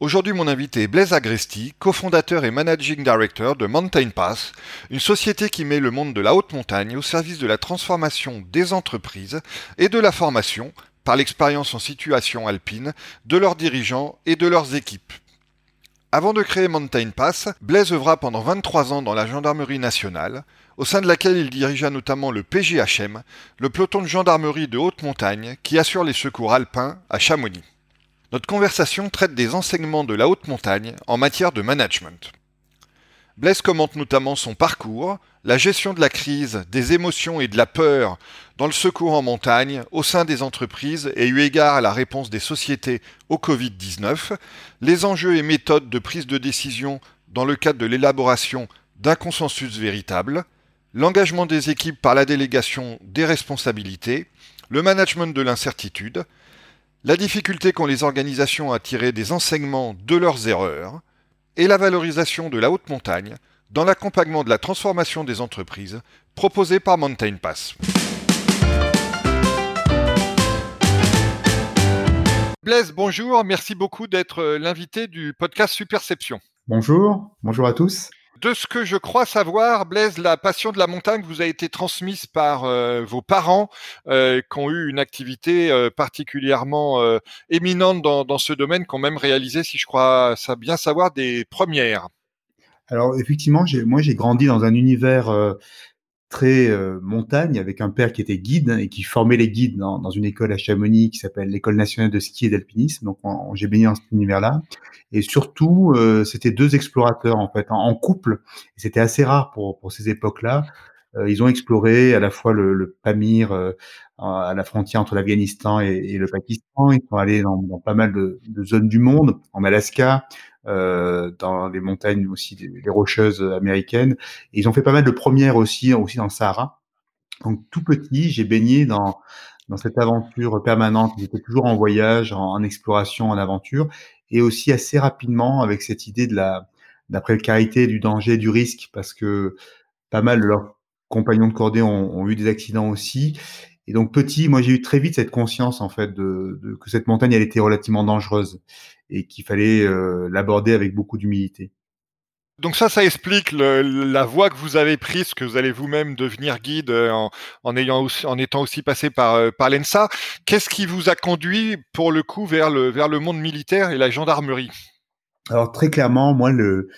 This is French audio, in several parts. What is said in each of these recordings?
Aujourd'hui, mon invité est Blaise Agresti, cofondateur et managing director de Mountain Pass, une société qui met le monde de la haute montagne au service de la transformation des entreprises et de la formation, par l'expérience en situation alpine, de leurs dirigeants et de leurs équipes. Avant de créer Mountain Pass, Blaise œuvra pendant 23 ans dans la gendarmerie nationale, au sein de laquelle il dirigea notamment le PGHM, le peloton de gendarmerie de haute montagne qui assure les secours alpins à Chamonix. Notre conversation traite des enseignements de la haute montagne en matière de management. Blaise commente notamment son parcours, la gestion de la crise, des émotions et de la peur dans le secours en montagne, au sein des entreprises et eu égard à la réponse des sociétés au Covid-19, les enjeux et méthodes de prise de décision dans le cadre de l'élaboration d'un consensus véritable, l'engagement des équipes par la délégation des responsabilités, le management de l'incertitude, la difficulté qu'ont les organisations à tirer des enseignements de leurs erreurs, et la valorisation de la haute montagne dans l'accompagnement de la transformation des entreprises proposée par Mountain Pass. Blaise, bonjour, merci beaucoup d'être l'invité du podcast Superception. Bonjour, bonjour à tous. De ce que je crois savoir, Blaise, la passion de la montagne vous a été transmise par euh, vos parents euh, qui ont eu une activité euh, particulièrement éminente dans, ce domaine, qui ont même réalisé, si je crois bien savoir, des premières. Alors effectivement, moi j'ai grandi dans un univers très euh, montagne, avec un père qui était guide et qui formait les guides dans, dans une école à Chamonix qui s'appelle l'École nationale de ski et d'alpinisme. Donc j'ai baigné dans cet univers-là. Et surtout, euh, c'était deux explorateurs en fait, en, couple. C'était assez rare pour, pour ces époques-là. Euh, ils ont exploré à la fois le, le Pamir à la frontière entre l'Afghanistan et, et, le Pakistan. Ils sont allés dans, dans pas mal de, de, zones du monde, en Alaska, euh, dans les montagnes aussi, les, rocheuses américaines. Ils ont fait pas mal de premières aussi, aussi dans le Sahara. Donc tout petit, j'ai baigné dans dans cette aventure permanente. J'étais toujours en voyage, en, exploration, en aventure, et aussi assez rapidement avec cette idée de la, de la précarité, du danger, du risque, parce que pas mal de leurs compagnons de cordée ont, ont eu des accidents aussi. Et donc petit, moi j'ai eu très vite cette conscience en fait de, de, que cette montagne elle était relativement dangereuse et qu'il fallait euh, l'aborder avec beaucoup d'humilité. Donc ça, ça explique le, la voie que vous avez prise, que vous allez vous-même devenir guide euh, en, en, ayant aussi, en étant aussi passé par, euh, par l'ENSA. Qu'est-ce qui vous a conduit pour le coup vers le, vers le monde militaire et la gendarmerie? Alors très clairement, moi le,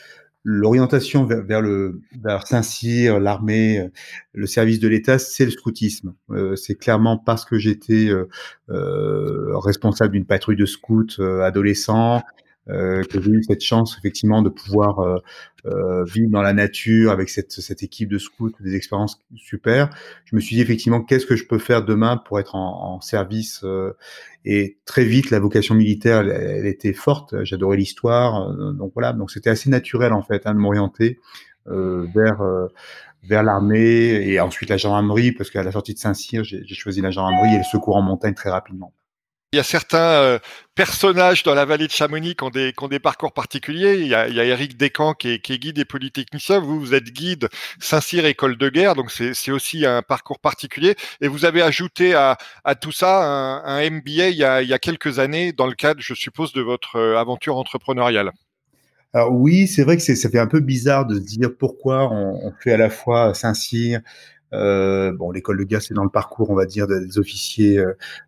l'orientation vers, le vers Saint-Cyr, l'armée, le service de l'État, c'est le scoutisme. Euh, c'est clairement parce que j'étais euh, euh responsable d'une patrouille de scouts euh, adolescent, euh, que j'ai eu cette chance effectivement de pouvoir euh, euh, vivre dans la nature avec cette, cette équipe de scouts, des expériences super. Je me suis dit effectivement qu'est-ce que je peux faire demain pour être en, en service et très vite la vocation militaire elle, elle était forte. J'adorais l'histoire, donc voilà donc c'était assez naturel en fait hein, de m'orienter vers vers l'armée et ensuite la gendarmerie parce qu'à la sortie de Saint-Cyr j'ai choisi la gendarmerie et le secours en montagne très rapidement. Il y a certains euh, personnages dans la vallée de Chamonix qui ont des, parcours particuliers. Il y a, il Eric Descamps qui est, guide et polytechnicien. Vous, vous êtes guide Saint-Cyr École de guerre, donc c'est aussi un parcours particulier. Et vous avez ajouté à, tout ça un, MBA il y, a, quelques années dans le cadre, je suppose, de votre euh, aventure entrepreneuriale. Alors oui, c'est vrai que ça fait un peu bizarre de se dire pourquoi on, fait à la fois Saint-Cyr, euh, bon, l'école de guerre, c'est dans le parcours, on va dire, des officiers,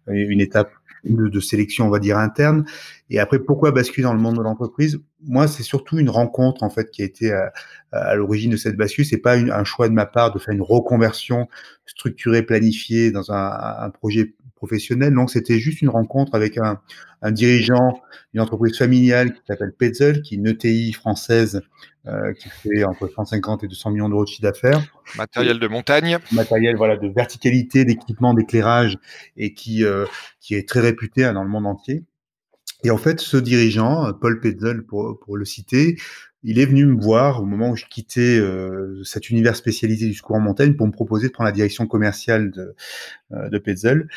une étape de, sélection, on va dire, interne. Et après, pourquoi basculer dans le monde de l'entreprise? Moi, c'est surtout une rencontre, en fait, qui a été à, à l'origine de cette bascule. C'est pas un choix de ma part de faire une reconversion structurée, planifiée dans un, projet professionnel. Non, c'était juste une rencontre avec un, un dirigeant d'une entreprise familiale qui s'appelle Petzel, qui est une ETI française euh, qui fait entre 150 et 200 millions d'euros de chiffre d'affaires. Matériel de montagne. Matériel voilà de verticalité, d'équipement, d'éclairage et qui euh, qui est très réputé hein, dans le monde entier. Et en fait, ce dirigeant, Paul Petzel pour, pour le citer, il est venu me voir au moment où je quittais cet univers spécialisé du secours en montagne pour me proposer de prendre la direction commerciale de, de Petzel.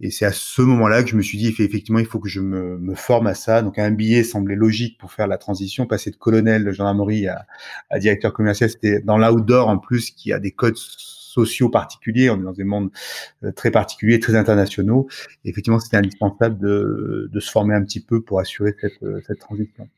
Et c'est à ce moment-là que je me suis dit, effectivement, il faut que je me, me, forme à ça. Donc, un billet semblait logique pour faire la transition, passer de colonel de gendarmerie à, à directeur commercial. C'était dans l'outdoor, en plus, qui a des codes sociaux particuliers. On est dans des mondes euh, très particuliers, très internationaux. Effectivement, c'était indispensable de, de, se former un petit peu pour assurer cette, euh, cette transition.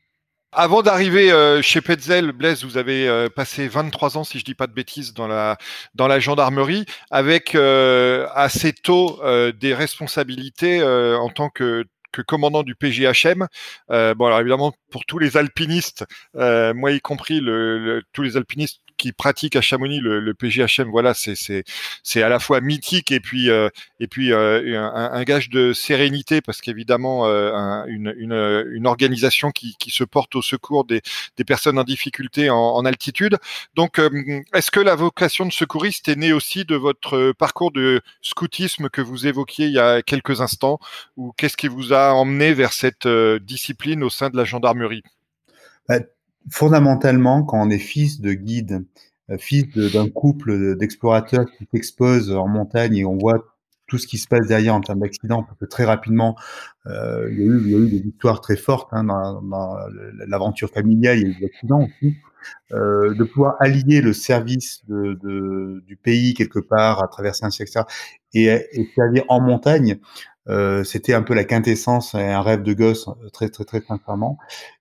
Avant d'arriver euh, chez Petzel, Blaise, vous avez euh, passé 23 ans, si je dis pas de bêtises, dans la dans la gendarmerie, avec euh, assez tôt des responsabilités en tant que que commandant du PGHM. bon, alors évidemment, pour tous les alpinistes, moi y compris, tous les alpinistes qui pratique à Chamonix le, le PGHM, voilà, c'est à la fois mythique et puis euh, et puis euh, un, un, gage de sérénité parce qu'évidemment euh, une, une, une organisation qui, qui se porte au secours des, des personnes en difficulté en, en altitude. Donc, est-ce que la vocation de secouriste est née aussi de votre parcours de scoutisme que vous évoquiez il y a quelques instants, ou qu'est-ce qui vous a emmené vers cette discipline au sein de la gendarmerie? Fondamentalement, quand on est fils de guide, euh, fils d'un couple d'explorateurs qui s'exposent en montagne et on voit tout ce qui se passe derrière en termes d'accidents, parce que très rapidement, euh, il, y a eu, des histoires très fortes hein, dans, l'aventure familiale, il y a eu des accidents aussi. Euh, de pouvoir allier le service du pays quelque part à traverser un siècle, et, et servir en montagne, euh, c'était un peu la quintessence, un rêve de gosse, très très très sincèrement.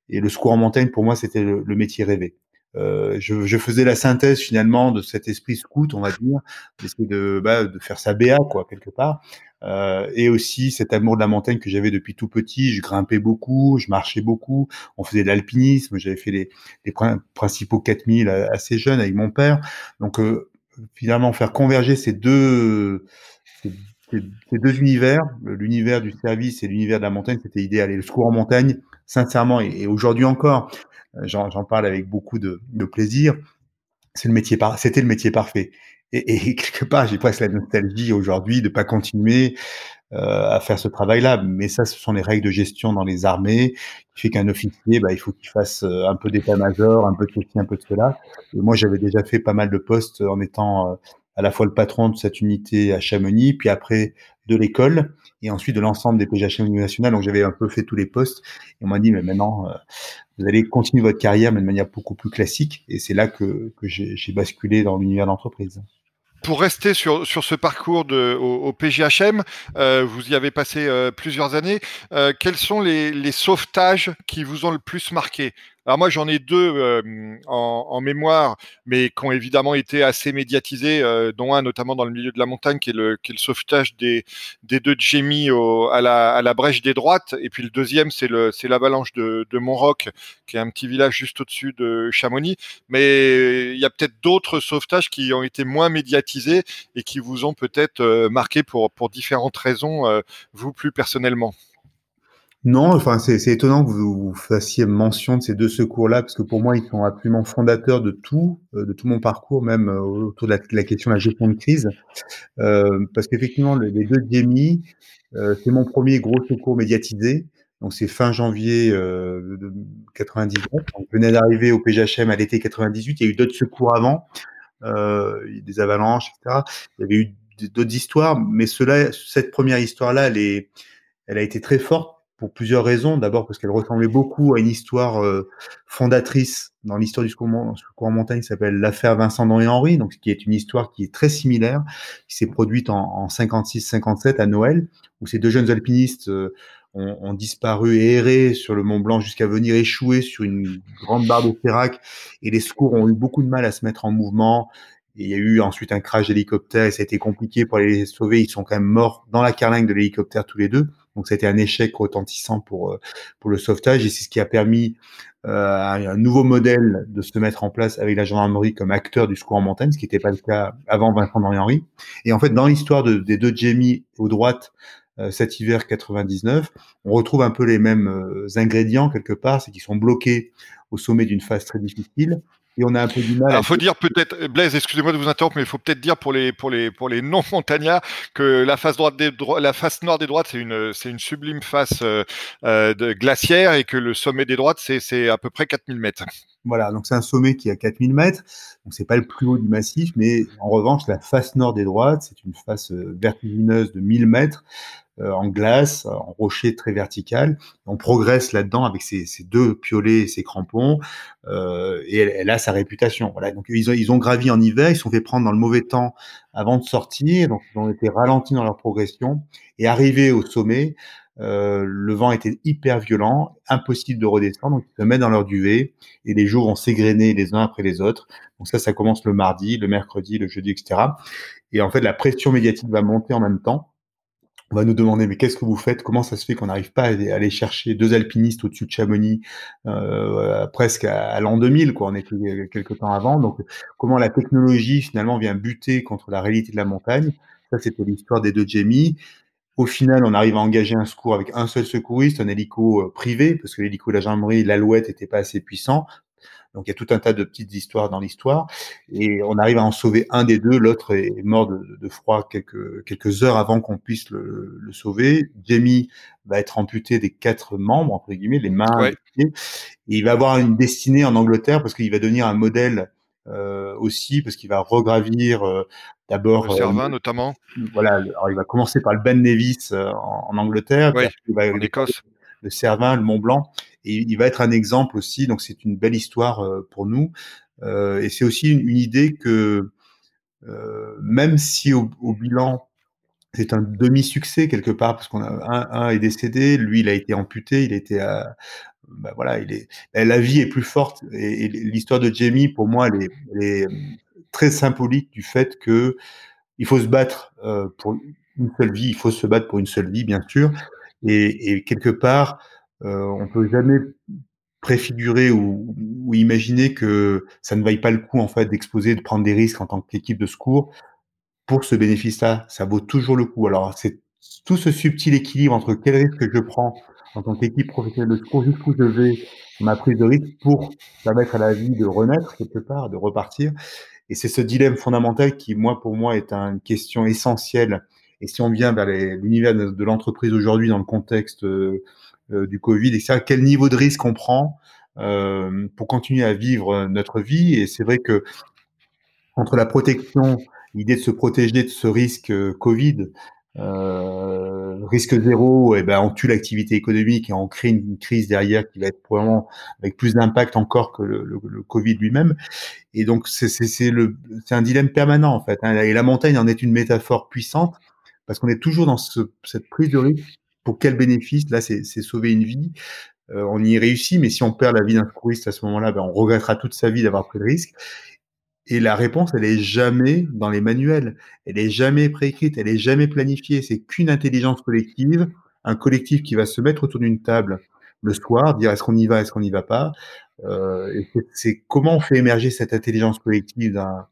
Et le secours en montagne, pour moi, c'était le, métier rêvé. Euh, je, faisais la synthèse finalement de cet esprit scout, on va dire, d'essayer de, bah, faire sa BA quoi quelque part, euh, et aussi cet amour de la montagne que j'avais depuis tout petit. Je grimpais beaucoup, je marchais beaucoup, on faisait de l'alpinisme, j'avais fait les, les, principaux 4000 assez jeunes avec mon père. Donc euh, finalement faire converger ces deux ces deux univers, l'univers du service et l'univers de la montagne, c'était idéal. Et le secours en montagne, sincèrement, et, aujourd'hui encore, euh, j'en parle avec beaucoup de, plaisir. C'est le c'était le métier parfait. Et, quelque part, j'ai presque la nostalgie aujourd'hui de pas continuer euh, à faire ce travail-là. Mais ça, ce sont les règles de gestion dans les armées, qui fait qu'un officier, bah, il faut qu'il fasse euh, un peu d'état-major, un peu de ceci, un peu de cela. Et moi, j'avais déjà fait pas mal de postes en étant à la fois le patron de cette unité à Chamonix, puis après de l'école et ensuite de l'ensemble des PGHM national. Donc j'avais un peu fait tous les postes et on m'a dit mais maintenant euh, vous allez continuer votre carrière mais de manière beaucoup plus classique et c'est là que, j'ai basculé dans l'univers d'entreprise. Pour rester sur, sur ce parcours de, au, PGHM, euh, vous y avez passé euh, plusieurs années. Quels sont les sauvetages qui vous ont le plus marqué? Alors moi j'en ai deux euh, en, mémoire, mais qui ont évidemment été assez médiatisés, euh, dont un notamment dans le milieu de la montagne, qui est le, sauvetage des, deux Jamie à, la, à la brèche des droites, et puis le deuxième c'est l'avalanche de, de Montroc, qui est un petit village juste au-dessus de Chamonix. Mais il y a peut-être d'autres sauvetages qui ont été moins médiatisés et qui vous ont peut-être euh, marqué pour différentes raisons, vous plus personnellement. Non, enfin c'est étonnant que vous, fassiez mention de ces deux secours-là, parce que pour moi, ils sont absolument fondateurs de tout, euh, de tout mon parcours, même euh, autour de la, question de la gestion de crise. Euh, parce qu'effectivement, les deux DMI, c'est mon premier gros secours médiatisé. Donc c'est fin janvier euh, 99. On venait d'arriver au PGHM à l'été 98. Il y a eu d'autres secours avant, des avalanches, etc. Il y avait eu d'autres histoires, mais cela, cette première histoire-là, elle, elle a été très forte pour plusieurs raisons. D'abord parce qu'elle ressemblait beaucoup à une histoire euh, fondatrice dans l'histoire du secours, en montagne qui s'appelle l'affaire Vincent et Henri, donc qui est une histoire qui est très similaire, qui s'est produite en, en 56-57 à Noël, où ces deux jeunes alpinistes euh, ont, ont, disparu et erré sur le Mont Blanc jusqu'à venir échouer sur une grande barre de Sérac, et les secours ont eu beaucoup de mal à se mettre en mouvement. Et il y a eu ensuite un crash d'hélicoptère et ça a été compliqué pour les sauver. Ils sont quand même morts dans la carlingue de l'hélicoptère tous les deux. Donc ça a été un échec retentissant pour euh, pour le sauvetage et c'est ce qui a permis euh, un nouveau modèle de se mettre en place avec la gendarmerie comme acteur du secours en montagne, ce qui n'était pas le cas avant Vincent Henry. Et en fait, dans l'histoire de, des deux Jamie aux droites, euh, cet hiver 99, on retrouve un peu les mêmes ingrédients quelque part, c'est qu'ils sont bloqués au sommet d'une phase très difficile et on a un peu du mal. Il faut dire peut-être, Blaise, excusez-moi de vous interrompre, mais il faut peut-être dire pour les pour les pour les non montagnards que la face droite des la face nord des droites c'est une c'est une sublime face euh, euh, de glaciaire et que le sommet des droites c'est c'est à peu près 4000 mètres. Voilà, donc c'est un sommet qui est à 4000 mètres, donc c'est pas le plus haut du massif, mais en revanche, la face nord des droites, c'est une face euh, vertigineuse de 1000 mètres, euh, en glace, en rocher très vertical. On progresse là-dedans avec ses, deux piolets et ses crampons, euh, et elle, a sa réputation. Voilà. Donc ils ont, ils ont gravi en hiver, ils sont fait prendre dans le mauvais temps avant de sortir, donc ils ont été ralentis dans leur progression, et arrivés au sommet, euh, le vent était hyper violent, impossible de redescendre, donc ils se mettent dans leur duvet et les jours vont s'égrener les uns après les autres. Donc ça, ça commence le mardi, le mercredi, le jeudi, etc. Et en fait, la pression médiatique va monter en même temps on va nous demander mais qu'est-ce que vous faites? Comment ça se fait qu'on n'arrive pas à aller chercher deux alpinistes au-dessus de Chamonix euh, presque à, l'an 2000 quoi? On était quelques temps avant. Donc comment la technologie finalement vient buter contre la réalité de la montagne? Ça c'était l'histoire des deux Jamie. Au final, on arrive à engager un secours avec un seul secouriste, un hélico euh, privé, parce que l'hélico de la gendarmerie, l'Alouette, n'était pas assez puissant. Donc il y a tout un tas de petites histoires dans l'histoire. Et on arrive à en sauver un des deux, l'autre est mort de, froid quelques, quelques heures avant qu'on puisse le, le, sauver. Jamie va être amputé des quatre membres, entre guillemets, les mains, les pieds. Et il va avoir une destinée en Angleterre parce qu'il va devenir un modèle euh, aussi, parce qu'il va regravir euh, d'abord... Le Cervin euh, notamment. Voilà, alors il va commencer par le Ben Nevis euh, en, Angleterre, en Écosse. Le Cervin, le Mont Blanc. Et il va être un exemple aussi, donc c'est une belle histoire euh, pour nous. Et c'est aussi une, idée que même si au, bilan c'est un demi-succès quelque part parce qu'on a un, un, est décédé, lui il a été amputé, il était à, bah voilà, il est la vie est plus forte et, l'histoire de Jamie pour moi elle est, elle est, très symbolique du fait que il faut se battre euh, pour une seule vie, il faut se battre pour une seule vie bien sûr et, quelque part euh, on peut jamais préfigurer ou, ou, imaginer que ça ne vaille pas le coup en fait d'exposer, de prendre des risques en tant qu'équipe de secours pour ce bénéfice-là. Ça vaut toujours le coup. Alors c'est tout ce subtil équilibre entre quel risque je prends en tant qu'équipe professionnelle de secours, jusqu'où je vais ma prise de risque pour permettre à la vie de renaître quelque part, de repartir. Et c'est ce dilemme fondamental qui, moi, pour moi, est une question essentielle. Et si on vient vers l'univers de, l'entreprise aujourd'hui dans le contexte euh, euh, du Covid, etc. Quel niveau de risque on prend euh, pour continuer à vivre notre vie? Et c'est vrai que entre la protection, l'idée de se protéger de ce risque Covid, euh, risque zéro, et eh ben on tue l'activité économique et on crée une, crise derrière qui va être probablement avec plus d'impact encore que le, le, le Covid lui-même. Et donc c'est un dilemme permanent en fait. Hein. Et la montagne en est une métaphore puissante parce qu'on est toujours dans ce, cette prise de risque pour quel bénéfice? Là, c'est sauver une vie. Euh, on y réussit, mais si on perd la vie d'un secouriste à ce moment-là, ben, on regrettera toute sa vie d'avoir pris le risque. Et la réponse, elle est jamais dans les manuels. Elle est jamais préécrite, elle est jamais planifiée. C'est qu'une intelligence collective, un collectif qui va se mettre autour d'une table le soir, dire est-ce qu'on y va, est-ce qu'on n'y va pas. Euh, c'est comment on fait émerger cette intelligence collective dans,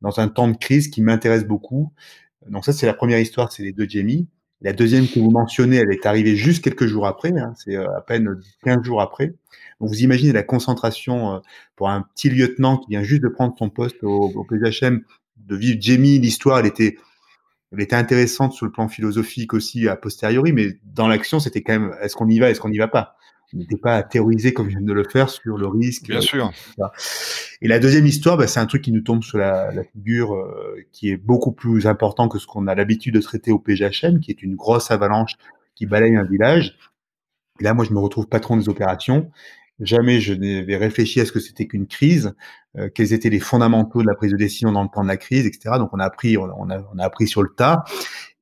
dans un temps de crise qui m'intéresse beaucoup. Donc ça, c'est la première histoire, c'est les deux Jamie. La deuxième que vous mentionnez, elle est arrivée juste quelques jours après, hein, c'est euh, à peine 15 jours après. Donc vous imaginez la concentration euh, pour un petit lieutenant qui vient juste de prendre son poste au, au PHM, de vivre Jamie, l'histoire, elle était, elle était intéressante sur le plan philosophique aussi a posteriori, mais dans l'action, c'était quand même, est-ce qu'on y va, est-ce qu'on n'y va pas? N'était pas à théoriser comme je viens de le faire sur le risque. Bien sûr. Et la deuxième histoire, bah, c'est un truc qui nous tombe sur la, la figure euh, qui est beaucoup plus important que ce qu'on a l'habitude de traiter au PGHM, qui est une grosse avalanche qui balaye un village. Et là, moi, je me retrouve patron des opérations. Jamais je n'avais réfléchi à ce que c'était qu'une crise, euh, quels étaient les fondamentaux de la prise de décision dans le temps de la crise, etc. Donc on a appris, on a, on a appris sur le tas.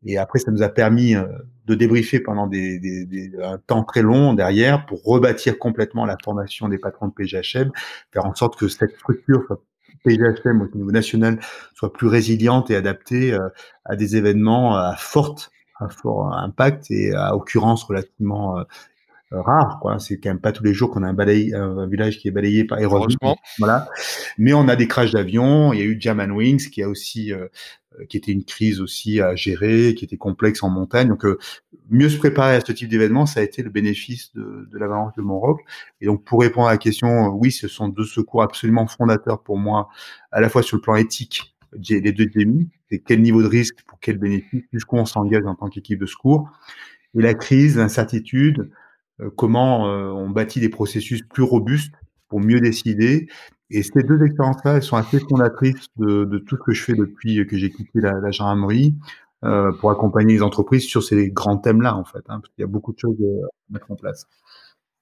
Et après, ça nous a permis euh, de débriefer pendant des, des, des, un temps très long derrière pour rebâtir complètement la formation des patrons de PGHM, faire en sorte que cette structure soit PGHM au niveau national soit plus résiliente et adaptée euh, à des événements à forte à fort impact et à occurrence relativement euh, rare. Quoi. C'est quand même pas tous les jours qu'on a un, balai, un village qui est balayé par éruption. Voilà. Mais on a des crashs d'avions. Il y a eu German Wings qui a aussi euh, qui était une crise aussi à gérer, qui était complexe en montagne. Donc, euh, mieux se préparer à ce type d'événement, ça a été le bénéfice de, de l'avalanche de Mont-Roch. Et donc, pour répondre à la question, euh, oui, ce sont deux secours absolument fondateurs pour moi, à la fois sur le plan éthique, les deux demi, c'est quel niveau de risque pour quel bénéfice, jusqu'où on s'engage en tant qu'équipe de secours. Et la crise, l'incertitude, euh, comment on bâtit des processus plus robustes pour mieux décider. Et ces deux expériences-là, elles sont assez fondatrices de, tout ce que je fais depuis que j'ai quitté la, la gendarmerie euh, pour accompagner les entreprises sur ces grands thèmes-là, en fait. Hein, parce qu'il y a beaucoup de choses à mettre en place.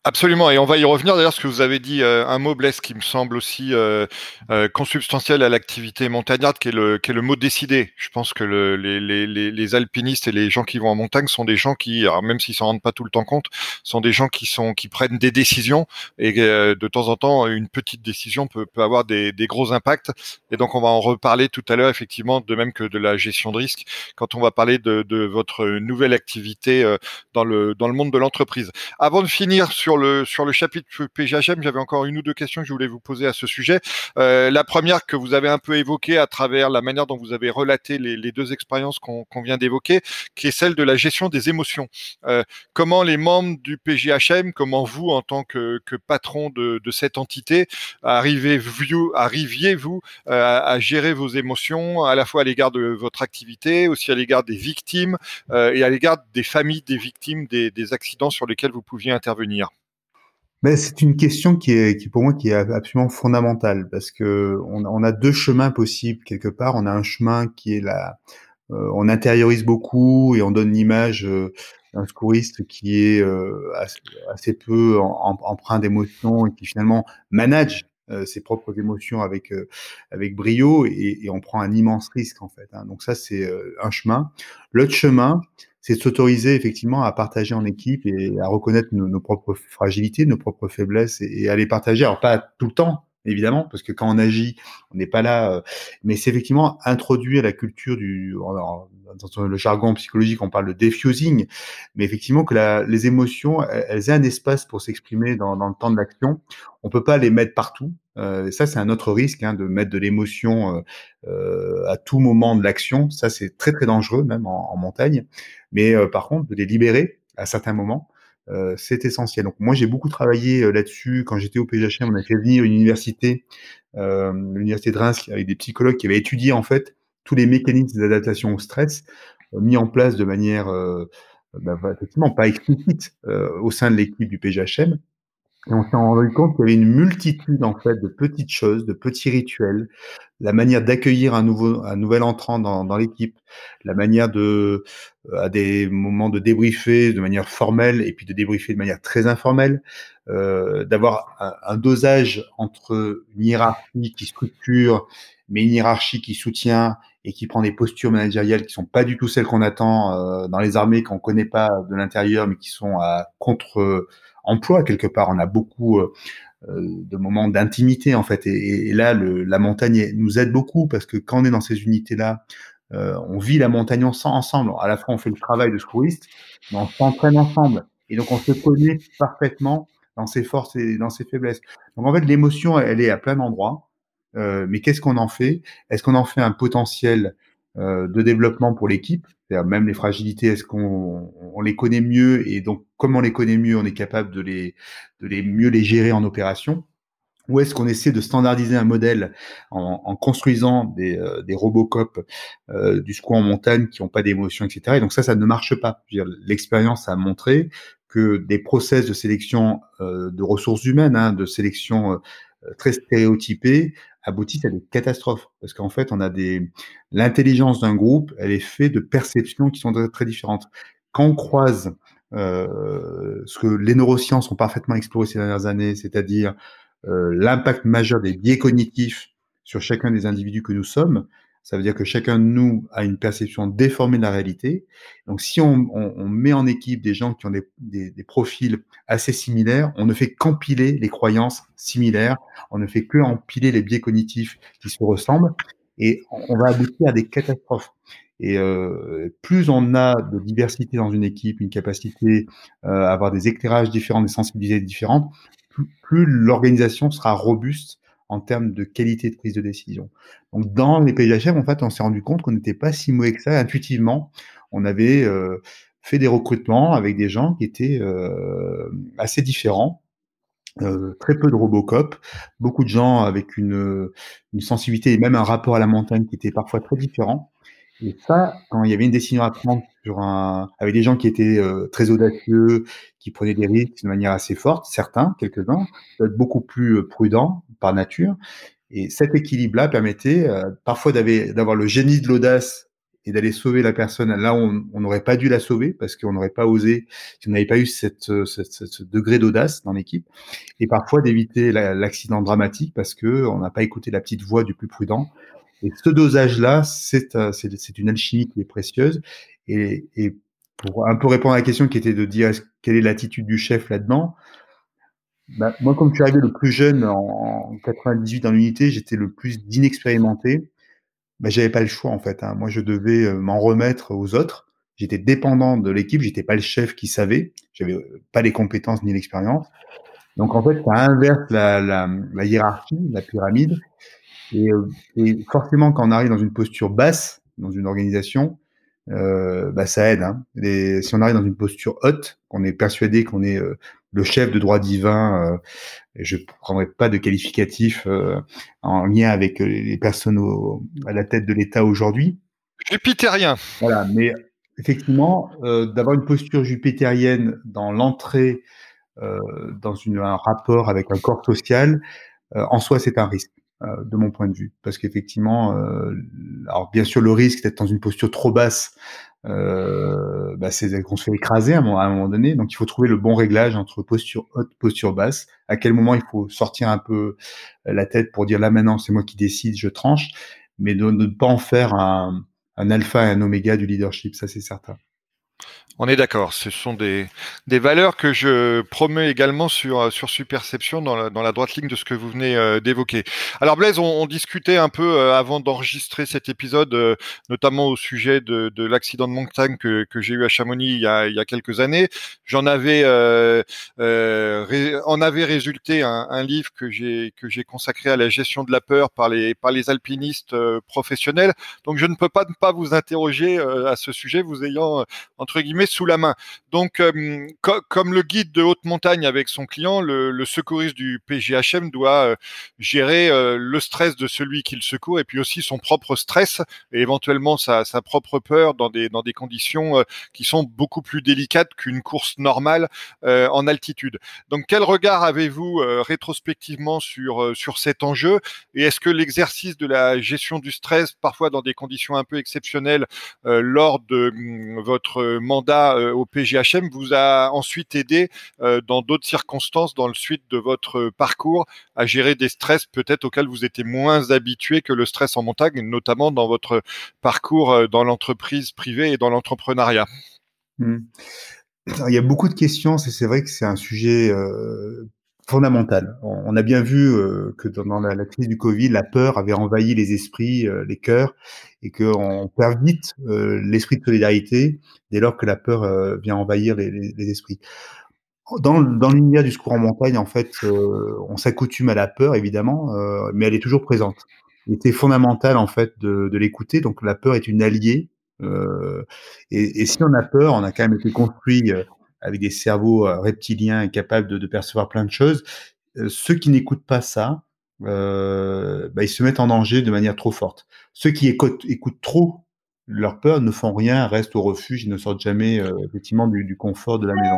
Absolument, et on va y revenir d'ailleurs, ce que vous avez dit, euh, un mot, Blaise, qui me semble aussi euh, euh, consubstantiel à l'activité montagnarde, qui est, le, qui est le mot décider. Je pense que le, les, les, les, alpinistes et les gens qui vont en montagne sont des gens qui, même s'ils s'en rendent pas tout le temps compte, sont des gens qui, sont, qui prennent des décisions, et de temps en temps, une petite décision peut, peut avoir des, des gros impacts. Et donc, on va en reparler tout à l'heure, effectivement, de même que de la gestion de risque, quand on va parler de, de votre nouvelle activité dans, le, dans le monde de l'entreprise. Avant de finir sur sur le chapitre PGHM, j'avais encore une ou deux questions que je voulais vous poser à ce sujet. Euh, la première que vous avez un peu évoquée à travers la manière dont vous avez relaté les, deux expériences qu'on vient d'évoquer, qui est celle de la gestion des émotions. Euh, comment les membres du PGHM, comment vous, en tant que, patron de, cette entité, arrivez-vous arriviez -vous, euh, à gérer vos émotions à la fois à l'égard de votre activité, aussi à l'égard des victimes et à l'égard des familles des victimes des accidents sur lesquels vous pouviez intervenir? Mais c'est une question qui est, qui pour moi qui est absolument fondamentale parce que on, on, a deux chemins possibles quelque part. On a un chemin qui est là, euh, on intériorise beaucoup et on donne l'image euh, d'un secouriste qui est euh, assez, peu empreint d'émotions et qui finalement manage euh, ses propres émotions avec euh, avec brio et, et, on prend un immense risque en fait. Hein. Donc ça c'est un chemin. L'autre chemin, c'est de s'autoriser effectivement à partager en équipe et à reconnaître nos, propres fragilités, nos propres faiblesses et, à les partager. Alors pas tout le temps, évidemment, parce que quand on agit, on n'est pas là. Euh, mais c'est effectivement introduire la culture du. dans le jargon psychologique, on parle de diffusing, mais effectivement que la, les émotions, elles, aient un espace pour s'exprimer dans, dans, le temps de l'action. On peut pas les mettre partout. Euh, ça, c'est un autre risque hein, de mettre de l'émotion euh, euh, à tout moment de l'action. Ça, c'est très très dangereux, même en, en montagne. Mais euh, par contre, de les libérer à certains moments, euh, c'est essentiel. Moi, j'ai beaucoup travaillé euh, là-dessus. Quand j'étais au PGHM, on a fait venir une université, l'université de Reims, avec des psychologues qui avaient étudié en fait tous les mécanismes d'adaptation au stress mis en place de manière bah, effectivement pas explicite au sein de l'équipe du PGHM. Et on s'est rendu compte qu'il y avait une multitude en fait de petites choses, de petits rituels, la manière d'accueillir un nouveau, un nouvel entrant dans, l'équipe, la manière de, euh, à des moments de débriefer de manière formelle et puis de débriefer de manière très informelle, euh, d'avoir un, dosage entre une hiérarchie qui structure, mais une hiérarchie qui soutient et qui prend des postures managériales qui sont pas du tout celles qu'on attend euh, dans les armées qu'on connaît pas de l'intérieur, mais qui sont à contre emploi quelque part. On a beaucoup euh, euh, de moments d'intimité en fait. Et, là, la montagne nous aide beaucoup parce que quand on est dans ces unités-là, euh, on vit la montagne ensemble. À la fois, on fait le travail de secouriste, mais on s'entraîne ensemble. Et donc, on se connaît parfaitement dans ses forces et dans ses faiblesses. Donc, en fait, l'émotion, elle est à plein d'endroits. Mais qu'est-ce qu'on en fait? Est-ce qu'on en fait un potentiel de développement pour l'équipe même les fragilités, est-ce qu'on on les connaît mieux et donc comme on les connaît mieux, on est capable de les, de les mieux les gérer en opération? Ou est-ce qu'on essaie de standardiser un modèle en, en construisant des, euh, des euh, du secours en montagne qui n'ont pas d'émotion, etc. Et donc ça, ça ne marche pas. L'expérience a montré que des process de sélection euh, de ressources humaines, hein, de sélection euh, très stéréotypés, aboutissent à des catastrophes. Parce qu'en fait, on a des l'intelligence d'un groupe, elle est faite de perceptions qui sont très, différentes. Quand on croise euh, ce que les neurosciences ont parfaitement exploré ces dernières années, c'est-à-dire euh, l'impact majeur des biais cognitifs sur chacun des individus que nous sommes, ça veut dire que chacun de nous a une perception déformée de la réalité. Donc, si on, met en équipe des gens qui ont des, profils assez similaires, on ne fait qu'empiler les croyances similaires, on ne fait que empiler les biais cognitifs qui se ressemblent, et on va aboutir à des catastrophes. Et euh, plus on a de diversité dans une équipe, une capacité euh, à avoir des éclairages différents, des sensibilités différentes, plus l'organisation sera robuste en termes de qualité de prise de décision. Donc dans les PGHM, en fait, on s'est rendu compte qu'on n'était pas si mauvais que ça. Intuitivement, on avait euh, fait des recrutements avec des gens qui étaient euh, assez différents. Euh, très peu de Robocop, beaucoup de gens avec une, une sensibilité et même un rapport à la montagne qui était parfois très différent. Et ça, quand il y avait une décision à prendre sur un, avec des gens qui étaient euh, très audacieux, qui prenaient des risques de manière assez forte, certains, quelques-uns, être beaucoup plus euh, prudents par nature. Et cet équilibre-là permettait euh, parfois d'avoir le génie de l'audace et d'aller sauver la personne là où on n'aurait pas dû la sauver parce qu'on n'aurait pas osé, si on n'avait pas eu cette, ce degré d'audace dans l'équipe, et parfois d'éviter l'accident dramatique parce que on n'a pas écouté la petite voix du plus prudent et ce dosage-là, c'est une alchimie qui est précieuse. Et, et, pour un peu répondre à la question qui était de dire quelle est l'attitude du chef là-dedans, bah, moi, comme je suis arrivé le plus jeune en, 98 dans l'unité, j'étais le plus inexpérimenté. Bah, j'avais pas le choix en fait. Hein. Moi, je devais euh, m'en remettre aux autres. J'étais dépendant de l'équipe. J'étais pas le chef qui savait. J'avais euh, pas les compétences ni l'expérience. Donc en fait, ça inverse la hiérarchie, la pyramide. Et, euh, et, forcément, quand on arrive dans une posture basse, dans une organisation, euh, bah, ça aide. Hein. Les, si on arrive dans une posture haute, qu'on est persuadé qu'on est euh, le chef de droit divin, euh, je ne prendrai pas de qualificatif en lien avec les personnes au, à la tête de l'État aujourd'hui. Jupitérien. Voilà, mais effectivement, d'avoir une posture jupitérienne dans l'entrée dans une, un rapport avec un corps social, en soi, c'est un risque. Euh, de mon point de vue. Parce qu'effectivement, euh, alors bien sûr, le risque d'être dans une posture trop basse, euh, bah, c'est qu'on se fait écraser à un, moment, donné. Donc, il faut trouver le bon réglage entre posture haute, posture basse. À quel moment il faut sortir un peu la tête pour dire là maintenant, c'est moi qui décide, je tranche, mais de, ne pas en faire un, un alpha et un oméga du leadership, ça c'est certain. On est d'accord. Ce sont des, des valeurs que je promets également sur, euh, sur Superception dans la, dans la droite ligne de ce que vous venez euh, d'évoquer. Alors Blaise, on, discutait un peu euh, avant d'enregistrer cet épisode, notamment au sujet de, de l'accident de montagne que, que j'ai eu à Chamonix il y a, il y a quelques années. J'en avais, en avait résulté un, un livre que j'ai que j'ai consacré à la gestion de la peur par les par les alpinistes professionnels. Donc je ne peux pas ne pas vous interroger à ce sujet, vous ayant entre guillemets sous la main. Donc, euh, comme le guide de haute montagne avec son client, le, secouriste du PGHM doit euh, gérer euh, le stress de celui qu'il secourt et puis aussi son propre stress et éventuellement sa, propre peur dans des, dans des conditions qui sont beaucoup plus délicates qu'une course normale en altitude. Donc, quel regard avez-vous rétrospectivement sur, sur cet enjeu et est-ce que l'exercice de la gestion du stress, parfois dans des conditions un peu exceptionnelles, lors de hum, votre mandat euh, au PGHM vous a ensuite aidé euh, dans d'autres circonstances, dans le suite de votre parcours, à gérer des stress peut-être auxquels vous étiez moins habitué que le stress en montagne, notamment dans votre parcours euh, dans l'entreprise privée et dans l'entrepreneuriat? Mmh. Il y a beaucoup de questions, c'est vrai que c'est un sujet fondamental. On a bien vu que dans la, crise du Covid, la peur avait envahi les esprits, les cœurs, et qu'on perd vite l'esprit de solidarité dès lors que la peur vient envahir les, les, esprits. Dans, dans l'univers du secours en montagne, en fait, on s'accoutume à la peur, évidemment, mais elle est toujours présente. Il était fondamental, en fait, de, de l'écouter. Donc, la peur est une alliée. et, et, si on a peur, on a quand même été construit avec des cerveaux euh, reptiliens capables de, percevoir plein de choses. Euh, ceux qui n'écoutent pas ça, euh, bah, ils se mettent en danger de manière trop forte. Ceux qui écoutent, écoutent trop leur peur ne font rien, restent au refuge, ils ne sortent jamais euh, effectivement du, confort de la maison.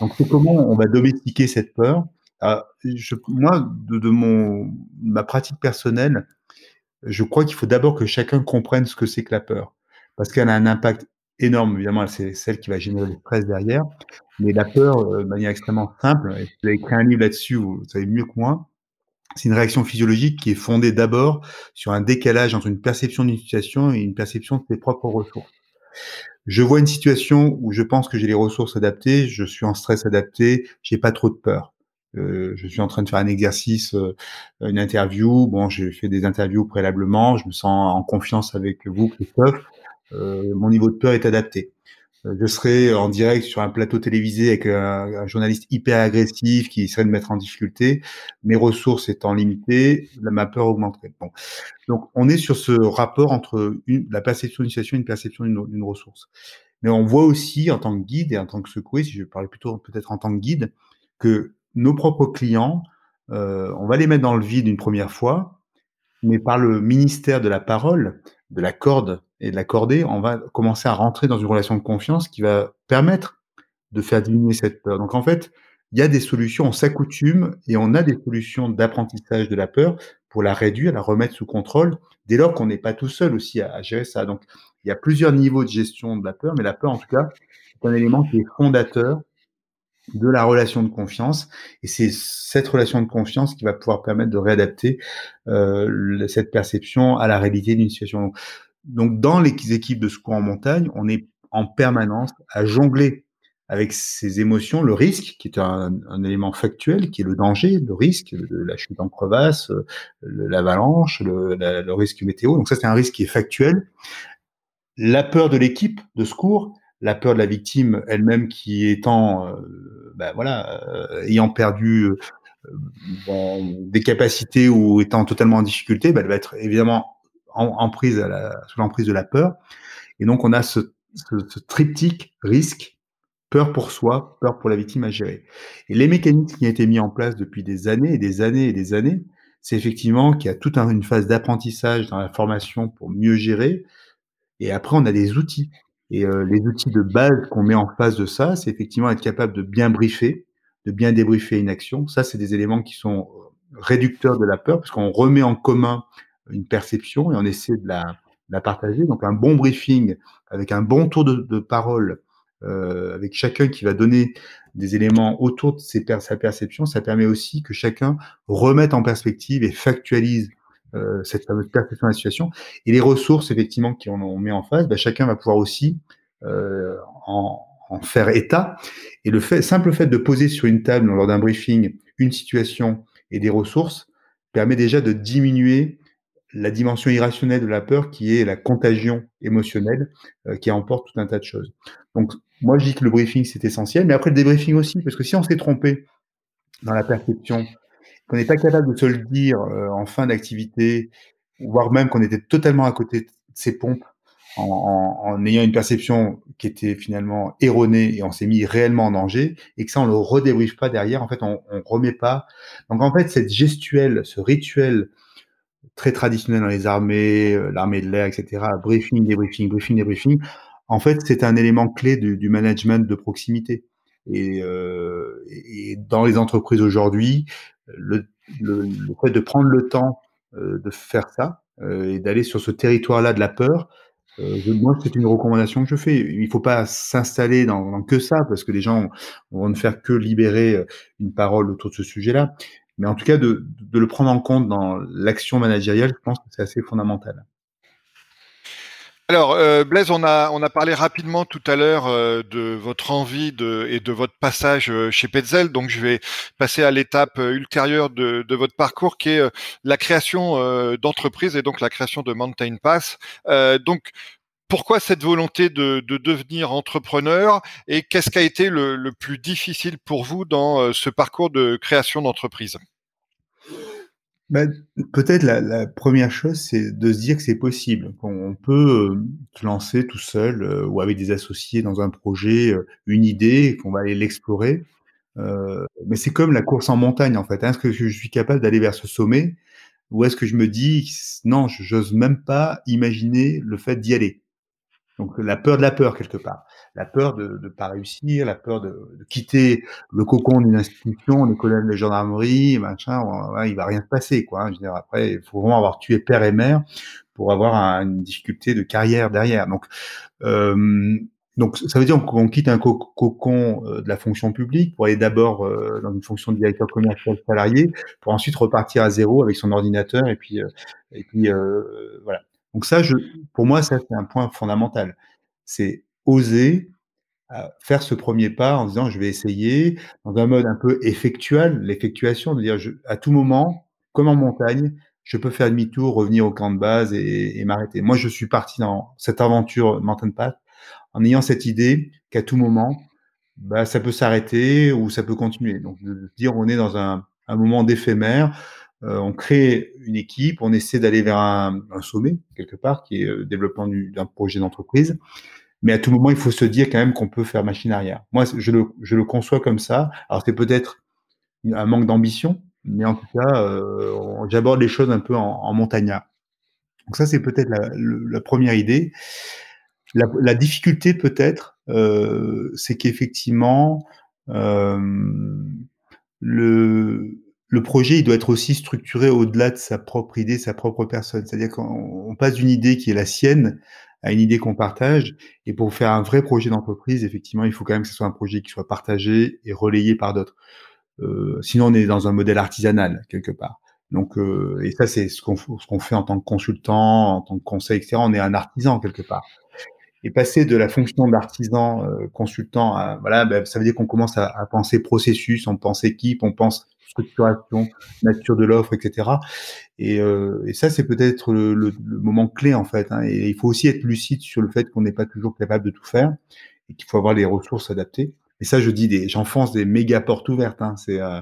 Donc comment on va domestiquer cette peur. Ah, moi, de, de, mon ma pratique personnelle, je crois qu'il faut d'abord que chacun comprenne ce que c'est que la peur, parce qu'elle a un impact énorme. Évidemment, c'est celle qui va générer le stress derrière. Mais la peur, euh, de manière extrêmement simple, et vous avez écrit un livre là-dessus, vous savez mieux que moi, c'est une réaction physiologique qui est fondée d'abord sur un décalage entre une perception d'une situation et une perception de ses propres ressources. Je vois une situation où je pense que j'ai les ressources adaptées, je suis en stress adapté, j'ai pas trop de peur. Euh, je suis en train de faire un exercice, euh, une interview. Bon, j'ai fait des interviews préalablement. Je me sens en confiance avec vous, Christophe. Euh, mon niveau de peur est adapté. Euh, je serai en direct sur un plateau télévisé avec un, journaliste hyper agressif qui serait de mettre en difficulté. Mes ressources étant limitées, ma peur augmenterait. Bon. Donc, on est sur ce rapport entre la perception d'une situation et une perception d'une ressource. Mais on voit aussi, en tant que guide et en tant que secouriste, si je parlais plutôt peut-être en tant que guide, que nos propres clients, euh, on va les mettre dans le vide une première fois, mais par le ministère de la parole, de la corde et de la cordée, on va commencer à rentrer dans une relation de confiance qui va permettre de faire diminuer cette peur. Donc en fait, il y a des solutions, on s'accoutume et on a des solutions d'apprentissage de la peur pour la réduire, la remettre sous contrôle, dès lors qu'on n'est pas tout seul aussi à, gérer ça. Donc il y a plusieurs niveaux de gestion de la peur, mais la peur en tout cas, c'est un élément qui est fondateur de la relation de confiance. Et c'est cette relation de confiance qui va pouvoir permettre de réadapter euh, cette perception à la réalité d'une situation. Donc, dans les équipes de secours en montagne, on est en permanence à jongler avec ces émotions, le risque, qui est un, élément factuel, qui est le danger, le risque, de la chute en crevasse, l'avalanche, le, le risque météo. Donc ça, c'est un risque qui est factuel. La peur de l'équipe de secours, la peur de la victime elle-même qui étant, euh, ben voilà, euh, ayant perdu euh, des capacités ou étant totalement en difficulté, ben elle va être évidemment en, prise à la, sous l'emprise de la peur. Et donc on a ce, ce, ce, triptyque risque, peur pour soi, peur pour la victime à gérer. Et les mécanismes qui ont été mis en place depuis des années et des années et des années, c'est effectivement qu'il y a toute une phase d'apprentissage dans la formation pour mieux gérer. Et après, on a des outils et euh, les outils de base qu'on met en face de ça, c'est effectivement être capable de bien briefer, de bien débriefer une action. Ça, c'est des éléments qui sont réducteurs de la peur, parce qu'on remet en commun une perception et on essaie de la, la partager. Donc un bon briefing avec un bon tour de, parole, euh, avec chacun qui va donner des éléments autour de sa perception, ça permet aussi que chacun remette en perspective et factualise euh, cette fameuse perception de la situation. Et les ressources, effectivement, qu'on met en face, bah, chacun va pouvoir aussi euh, en, faire état. Et le simple fait de poser sur une table, lors d'un briefing, une situation et des ressources, permet déjà de diminuer la dimension irrationnelle de la peur qui est la contagion émotionnelle euh, qui emporte tout un tas de choses. Donc, moi, je dis que le briefing, c'est essentiel, mais après le débriefing aussi, parce que si on s'est trompé dans la perception qu'on n'est pas capable de se le dire euh, en fin d'activité, voire même qu'on était totalement à côté de ses pompes en, en, en, ayant une perception qui était finalement erronée et on s'est mis réellement en danger et que ça on le redébriefe pas derrière. En fait on, on remet pas. Donc en fait cette gestuelle ce rituel très traditionnel dans les armées euh, l'armée de l'air etc briefing débriefing briefing débriefing en fait c'est un élément clé du, du management de proximité. Et, euh, et dans les entreprises aujourd'hui le, le, le, fait de prendre le temps euh, de faire ça euh, et d'aller sur ce territoire-là de la peur, euh, moi, c'est une recommandation que je fais. Il ne faut pas s'installer dans, dans, que ça, parce que les gens vont ne faire que libérer euh, une parole autour de ce sujet-là. Mais en tout cas, de, de le prendre en compte dans l'action managériale, je pense que c'est assez fondamental. Alors, euh, Blaise, on a, on a parlé rapidement tout à l'heure euh, de votre envie de, et de votre passage euh, chez Petzel. Donc, je vais passer à l'étape euh, ultérieure de, de, votre parcours, qui est la création d'entreprise et donc la création de Mountain Pass. donc, pourquoi cette volonté de, de devenir entrepreneur et qu'est-ce qui a été le, le, plus difficile pour vous dans ce parcours de création d'entreprise? Ben, Peut-être la, la, première chose, c'est de se dire que c'est possible, qu'on peut euh, se lancer tout seul euh, ou avec des associés dans un projet, euh, une idée, qu'on va aller l'explorer. Mais c'est comme la course en montagne, en fait. Hein. Est-ce que je suis capable d'aller vers ce sommet ou est-ce que je me dis, non, j'ose même pas imaginer le fait d'y aller? Donc la peur de la peur quelque part, la peur de ne pas réussir, la peur de, quitter le cocon d'une institution, les colonnes de gendarmerie, machin, il va rien se passer quoi. Hein. Je veux dire, après, il faut vraiment avoir tué père et mère pour avoir un, une difficulté de carrière derrière. Donc euh, donc ça veut dire qu'on quitte un cocon euh, de la fonction publique pour aller d'abord euh, dans une fonction de directeur commercial salarié, pour ensuite repartir à zéro avec son ordinateur et puis et puis voilà. Donc ça, je, pour moi, ça c'est un point fondamental. C'est oser euh, faire ce premier pas en disant je vais essayer dans un mode un peu effectuel, l'effectuation, de dire à tout moment, comme en montagne, je peux faire demi-tour, revenir au camp de base et, m'arrêter. Moi, je suis parti dans cette aventure Mountain Path en ayant cette idée qu'à tout moment, bah, ça peut s'arrêter ou ça peut continuer. Donc, de dire on est dans un, moment d'éphémère, euh, on crée une équipe, on essaie d'aller vers un, un, sommet quelque part, qui est le développement d'un projet d'entreprise. Mais à tout moment, il faut se dire quand même qu'on peut faire machine arrière. Moi, je le, je le conçois comme ça. Alors, c'est peut-être un manque d'ambition, mais en tout cas, euh, j'aborde les choses un peu en, en. Donc ça, c'est peut-être la, la, première idée. La, la difficulté peut-être, euh, c'est qu'effectivement, euh, le, le projet, il doit être aussi structuré au-delà de sa propre idée, sa propre personne. C'est-à-dire qu'on passe d'une idée qui est la sienne à une idée qu'on partage. Et pour faire un vrai projet d'entreprise, effectivement, il faut quand même que ce soit un projet qui soit partagé et relayé par d'autres. Euh, sinon, on est dans un modèle artisanal quelque part. Donc, euh, et ça, c'est ce qu'on ce qu'on fait en tant que consultant, en tant que conseil, etc. On est un artisan quelque part. Et passer de la fonction d'artisan euh, consultant à voilà, ben, ça veut dire qu'on commence à, à, penser processus, on pense équipe, on pense structuration, nature de l'offre, etc. Et, euh, et ça, c'est peut-être le, le, le, moment clé en fait. Hein. Et il faut aussi être lucide sur le fait qu'on n'est pas toujours capable de tout faire et qu'il faut avoir les ressources adaptées. Et ça, je dis des, j'enfonce des méga portes ouvertes. Hein. C'est, euh...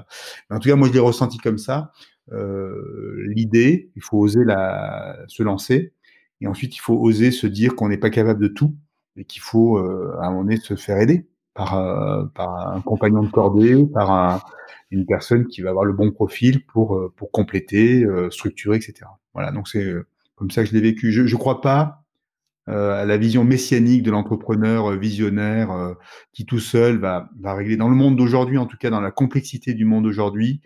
en tout cas, moi, je l'ai ressenti comme ça. Euh, l'idée, il faut oser la, se lancer. Et ensuite, il faut oser se dire qu'on n'est pas capable de tout et qu'il faut, euh, à un moment donné, se faire aider par, euh, par un compagnon de cordée, par un, une personne qui va avoir le bon profil pour, euh, pour compléter, euh, structurer, etc. Voilà, donc c'est euh, comme ça que je l'ai vécu. Je ne crois pas à la vision messianique de l'entrepreneur visionnaire qui tout seul va, va régler. Dans le monde d'aujourd'hui, en tout cas dans la complexité du monde aujourd'hui,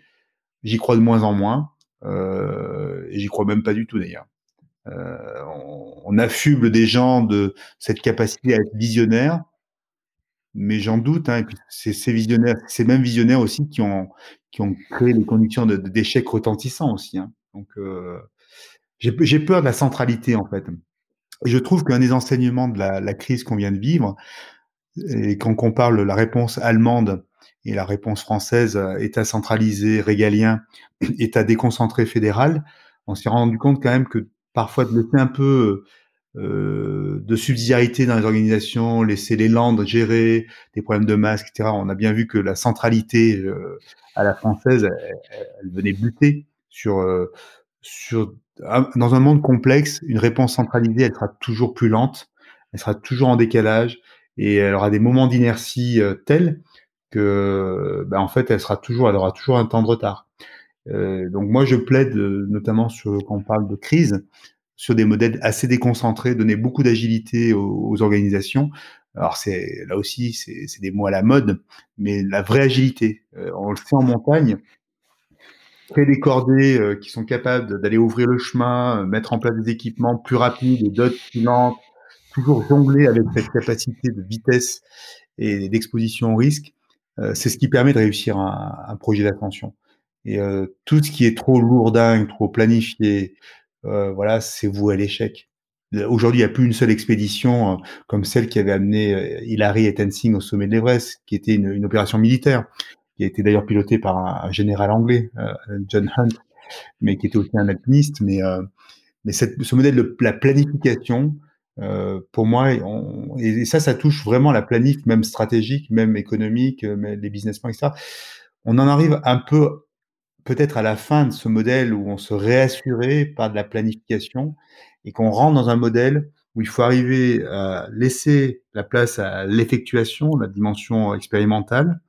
j'y crois de moins en moins. Euh, et j'y crois même pas du tout d'ailleurs. Euh, on, affuble des gens de cette capacité à être visionnaire, mais j'en doute. Hein, c'est ces visionnaires, ces mêmes visionnaires aussi qui ont qui ont créé les conditions d'échecs retentissants aussi. Hein. Donc euh, j'ai peur de la centralité en fait. Je trouve qu'un des enseignements de la, crise qu'on vient de vivre, et quand on compare la réponse allemande et la réponse française, État centralisé, régalien, État déconcentré fédéral, on s'est rendu compte quand même que parfois de laisser un peu euh, de subsidiarité dans les organisations, laisser les landes gérer des problèmes de masques, etc. On a bien vu que la centralité euh, à la française, elle, elle venait buter sur euh, sur dans un monde complexe, une réponse centralisée, elle sera toujours plus lente, elle sera toujours en décalage et elle aura des moments d'inertie euh, tels que, ben, en fait, elle sera toujours, elle aura toujours un temps de retard. Euh, donc moi, je plaide notamment sur quand on parle de crise, sur des modèles assez déconcentrés, donner beaucoup d'agilité aux, aux, organisations. Alors c'est là aussi, c'est des mots à la mode, mais la vraie agilité. Euh, on le fait en montagne. Créer des cordées euh, qui sont capables d'aller ouvrir le chemin, euh, mettre en place des équipements plus rapides et d'autres plus lents, toujours jongler avec cette capacité de vitesse et d'exposition au risque, euh, c'est ce qui permet de réussir un, un projet d'ascension. Et euh, tout ce qui est trop lourdingue, trop planifié, euh, voilà, c'est voué à l'échec. Aujourd'hui, il n'y a plus une seule expédition euh, comme celle qui avait amené euh, Hillary et Tenzing au sommet de l'Everest, qui était une, une, opération militaire, qui a été d'ailleurs pilotée par un, général anglais, euh, John Hunt, mais qui était aussi un alpiniste. Mais, euh, mais cette, ce modèle de la planification, pour moi, on, et ça, ça touche vraiment la planif, même stratégique, même économique, les business plans, etc. On en arrive un peu peut-être à la fin de ce modèle où on se réassurait par de la planification et qu'on rentre dans un modèle où il faut arriver à laisser la place à l'effectuation, la dimension expérimentale,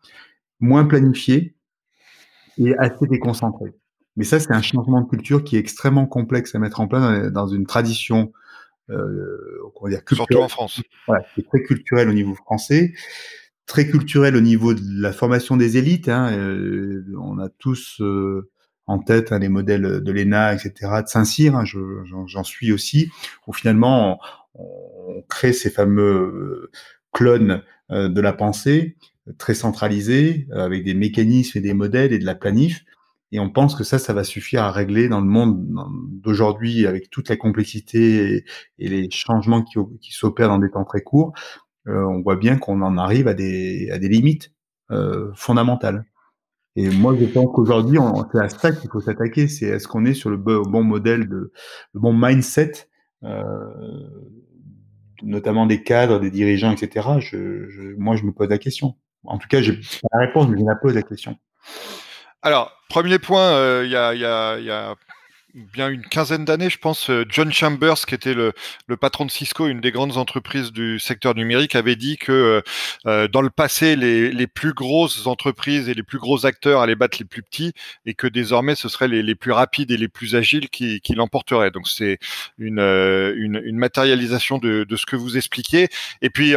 moins planifiée et assez déconcentrée. Mais ça, c'est un changement de culture qui est extrêmement complexe à mettre en place dans une tradition, euh, on va dire culturelle, surtout en France, voilà, qui est très culturelle au niveau français très culturel au niveau de la formation des élites. Hein, euh, on a tous euh, en tête hein, les modèles de l'ENA, etc., de Saint-Cyr, hein, j'en suis aussi, où finalement on, on, crée ces fameux clones euh, de la pensée, très centralisés, avec des mécanismes et des modèles et de la planif. Et on pense que ça, ça va suffire à régler dans le monde d'aujourd'hui, avec toute la complexité et, et les changements qui, qui s'opèrent dans des temps très courts euh, on voit bien qu'on en arrive à des, à des limites euh, fondamentales. Et moi, je pense qu'aujourd'hui, c'est à ça qu'il faut s'attaquer. C'est est-ce qu'on est sur le bon modèle, de, le bon mindset, euh, notamment des cadres, des dirigeants, etc. Je, moi, je me pose la question. En tout cas, j'ai pas la réponse, mais je la pose la question. Alors, premier point, il euh, y, a, y, a, y, a, bien une quinzaine d'années, je pense, euh, John Chambers, qui était le, patron de Cisco, une des grandes entreprises du secteur numérique, avait dit que euh, euh, dans le passé, les, plus grosses entreprises et les plus gros acteurs allaient battre les plus petits, et que désormais, ce seraient les, plus rapides et les plus agiles qui, qui l'emporteraient. Donc c'est une, matérialisation de, ce que vous expliquez. Et puis,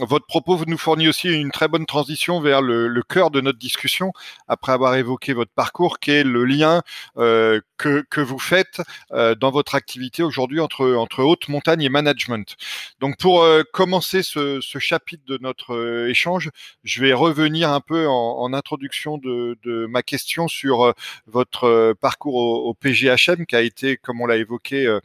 votre propos nous fournit aussi une très bonne transition vers le, cœur de notre discussion, après avoir évoqué votre parcours, qui est le lien que vous faites euh, dans votre activité aujourd'hui entre, haute montagne et management. Donc pour euh, commencer ce, chapitre de notre euh, échange, je vais revenir un peu en, introduction de, de, ma question sur votre parcours au, au, PGHM qui a été, comme on l'a évoqué,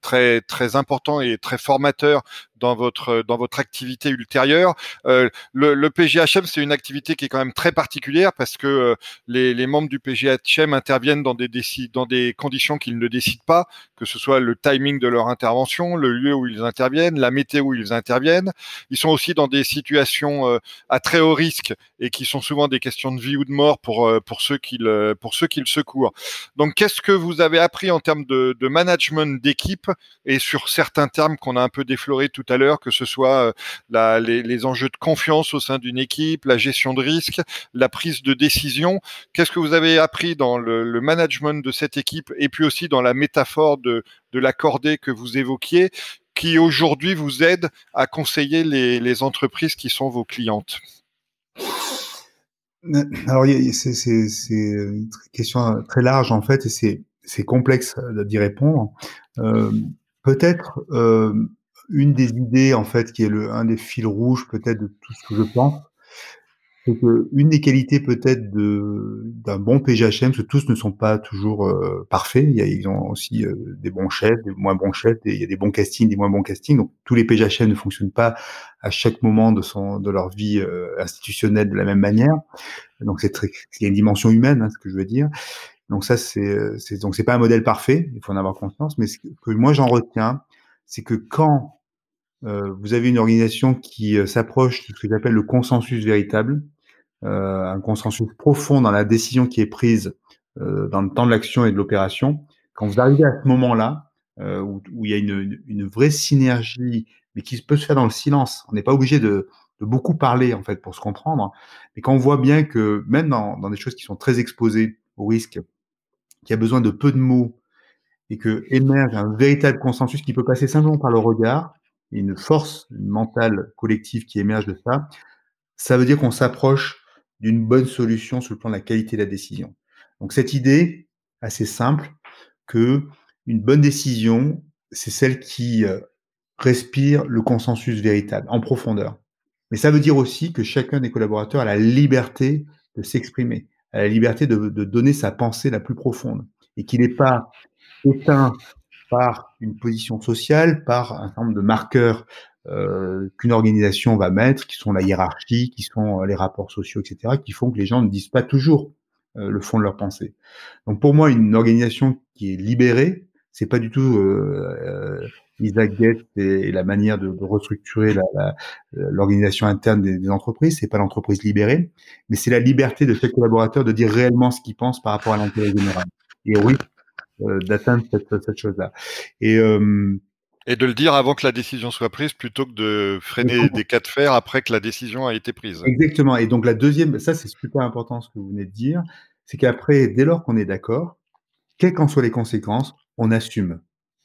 très très important et très formateur dans votre dans votre activité ultérieure. Euh, le, PGHM, c'est une activité qui est quand même très particulière parce que euh, les, membres du PGHM interviennent dans des dans des conditions qu'ils ne décident pas, que ce soit le timing de leur intervention, le lieu où ils interviennent, la météo où ils interviennent. Ils sont aussi dans des situations euh, à très haut risque et qui sont souvent des questions de vie ou de mort pour pour ceux qu'ils pour ceux qu'ils secourent. Donc, qu'est-ce que vous avez appris en termes de, de management d'équipe et sur certains termes qu'on a un peu déflorés tout à l'heure, que ce soit euh, les, enjeux de confiance au sein d'une équipe, la gestion de risque, la prise de décision. Qu'est-ce que vous avez appris dans le, management de cette équipe et puis aussi dans la métaphore de, de la cordée que vous évoquiez, qui aujourd'hui vous aide à conseiller les, entreprises qui sont vos clientes? Alors, c'est une question très large en fait, et c'est complexe d'y répondre. Euh, Peut-être euh, une des idées, en fait, qui est le, un des fils rouges peut-être de tout ce que je pense, c'est que une des qualités peut-être de d'un bon PGHM, parce que tous ne sont pas toujours euh, parfaits, il y a, ils ont aussi euh, des bons chefs, des moins bons chefs, il y a des bons castings, des moins bons castings, donc tous les PGHM ne fonctionnent pas à chaque moment de son de leur vie euh, institutionnelle de la même manière, donc c'est il y a une dimension humaine, hein, ce que je veux dire, donc ça, c'est, c'est donc c'est pas un modèle parfait, il faut en avoir conscience. Mais ce que moi j'en retiens, c'est que quand euh, vous avez une organisation qui euh, s'approche de ce que j'appelle le consensus véritable, euh, un consensus profond dans la décision qui est prise euh, dans le temps de l'action et de l'opération, quand vous arrivez à ce moment-là, où, où, il y a une, une, vraie synergie, mais qui peut se faire dans le silence, on n'est pas obligé de, de beaucoup parler en fait pour se comprendre, mais quand on voit bien que même dans, dans des choses qui sont très exposées au risque, qui a besoin de peu de mots et que émerge un véritable consensus qui peut passer simplement par le regard et une force mentale collective qui émerge de ça, ça veut dire qu'on s'approche d'une bonne solution sur le plan de la qualité de la décision. Donc cette idée assez simple que une bonne décision, c'est celle qui euh, respire le consensus véritable en profondeur. Mais ça veut dire aussi que chacun des collaborateurs a la liberté de s'exprimer à la liberté de, de donner sa pensée la plus profonde et qu'il n'est pas éteint par une position sociale, par un certain nombre de marqueurs euh, qu'une organisation va mettre, qui sont la hiérarchie, qui sont euh, les rapports sociaux, etc., qui font que les gens ne disent pas toujours euh, le fond de leur pensée. Donc pour moi, une organisation qui est libérée, c'est pas du tout euh, euh Isaac Gates et, la manière de, restructurer l'organisation interne des, des entreprises. C'est pas l'entreprise libérée, mais c'est la liberté de chaque collaborateur de dire réellement ce qu'il pense par rapport à l'intérêt général. Et oui, euh, d'atteindre cette, cette chose-là. Et euh, et de le dire avant que la décision soit prise plutôt que de freiner des cas de fer après que la décision a été prise. Exactement. Et donc la deuxième, ça c'est super important ce que vous venez de dire, c'est qu'après, dès lors qu'on est d'accord, quelles qu'en soient les conséquences, on assume.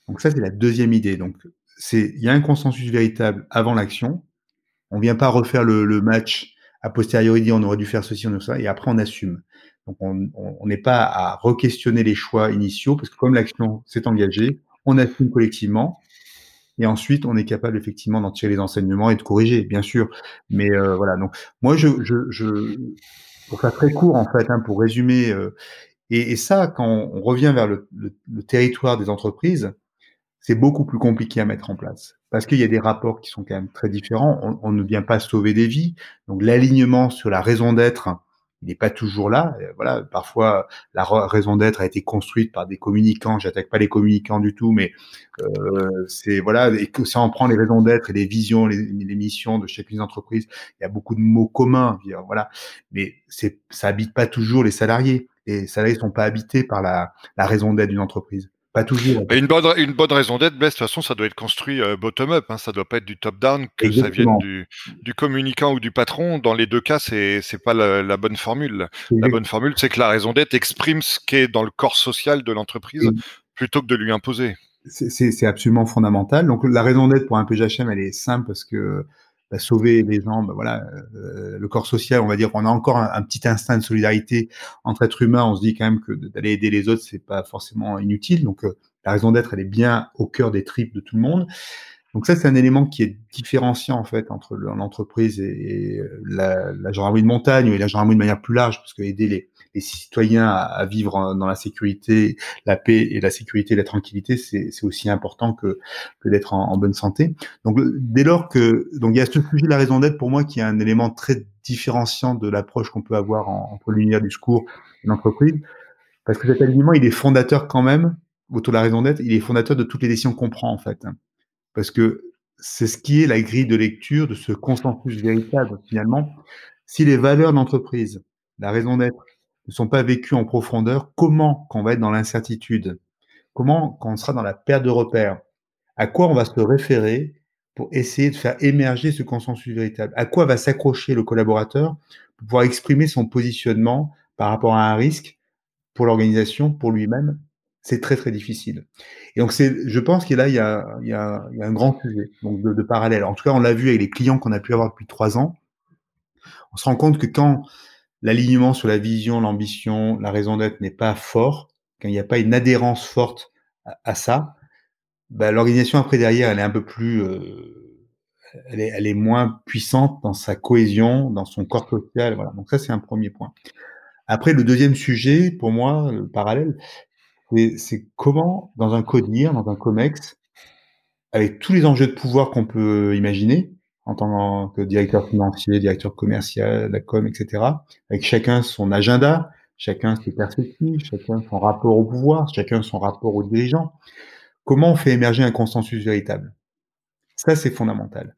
Donc ça, c'est la deuxième idée. Donc, c'est il y a un consensus véritable avant l'action. On vient pas refaire le, le match a posteriori, on aurait dû faire ceci, on aurait ça, et après on assume. Donc on n'est pas à re-questionner les choix initiaux, parce que comme l'action s'est engagée, on assume collectivement, et ensuite on est capable effectivement d'en tirer les enseignements et de corriger, bien sûr. Mais euh, voilà, donc moi je, je, je, pour faire très court en fait, hein, pour résumer, euh, et, ça quand on revient vers le, territoire des entreprises, c'est beaucoup plus compliqué à mettre en place parce qu'il y a des rapports qui sont quand même très différents. On ne vient pas sauver des vies. Donc l'alignement sur la raison d'être, il n'est pas toujours là. Voilà, parfois la raison d'être a été construite par des communicants. J'attaque pas les communicants du tout, mais euh, c'est voilà et que ça en prend les raisons d'être et les visions, les, missions de chacune des entreprises. Il y a beaucoup de mots communs, voilà, mais c'est ça habite pas toujours les salariés. Les salariés sont pas habités par la raison d'être d'une entreprise pas toujours. une bonne, une bonne raison d'être, Blaise, de toute façon, ça doit être construit euh, bottom-up. Hein, ça doit pas être du top-down, que ça vienne du, du, communicant ou du patron. Dans les deux cas, c'est c'est pas la, bonne formule. La bonne formule, c'est que la raison d'être exprime ce qui est dans le corps social de l'entreprise plutôt que de lui imposer. C'est absolument fondamental. Donc la raison d'être pour un PGHM, elle est simple parce que sauver les gens, bah, voilà, euh, le corps social, on va dire, on a encore un, petit instinct de solidarité entre êtres humains. On se dit quand même que d'aller aider les autres, c'est pas forcément inutile. Donc euh, la raison d'être, elle est bien au cœur des tripes de tout le monde. Donc ça, c'est un élément qui est différenciant en fait entre l'entreprise et, la, la gendarmerie de montagne et la gendarmerie de manière plus large, parce que aider les, citoyens à, vivre dans la sécurité, la paix et la sécurité, la tranquillité, c'est aussi important que, que d'être en, bonne santé. Donc dès lors que donc il y a ce sujet de la raison d'être pour moi qui est un élément très différenciant de l'approche qu'on peut avoir entre l'univers du secours et l'entreprise, parce que cet alignement il est fondateur quand même autour de la raison d'être, il est fondateur de toutes les décisions qu'on prend en fait, parce que c'est ce qui est la grille de lecture de ce consensus véritable finalement. Si les valeurs d'entreprise, la raison d'être ne sont pas vécus en profondeur, comment, quand on va être dans l'incertitude, comment, quand on sera dans la perte de repères, à quoi on va se référer pour essayer de faire émerger ce consensus véritable? À quoi va s'accrocher le collaborateur pour pouvoir exprimer son positionnement par rapport à un risque pour l'organisation, pour lui-même? C'est très très difficile. Et donc c'est, je pense qu'il là il y a, il y a, il y a un grand sujet donc de, de parallèle. En tout cas, on l'a vu avec les clients qu'on a pu avoir depuis trois ans. On se rend compte que quand l'alignement sur la vision, l'ambition, la raison d'être n'est pas fort, quand il n'y a pas une adhérence forte à, ça, bah, l'organisation après derrière, elle est un peu plus, euh, elle, est, elle est moins puissante dans sa cohésion, dans son corps social. Voilà. Donc ça, c'est un premier point. Après, le deuxième sujet, pour moi, le parallèle, c'est comment, dans un CODIR, dans un COMEX, avec tous les enjeux de pouvoir qu'on peut imaginer, en tant que directeur financier, directeur commercial, la com, etc., avec chacun son agenda, chacun ses perspectives, chacun son rapport au pouvoir, chacun son rapport aux dirigeants. Comment on fait émerger un consensus véritable? Ça, c'est fondamental.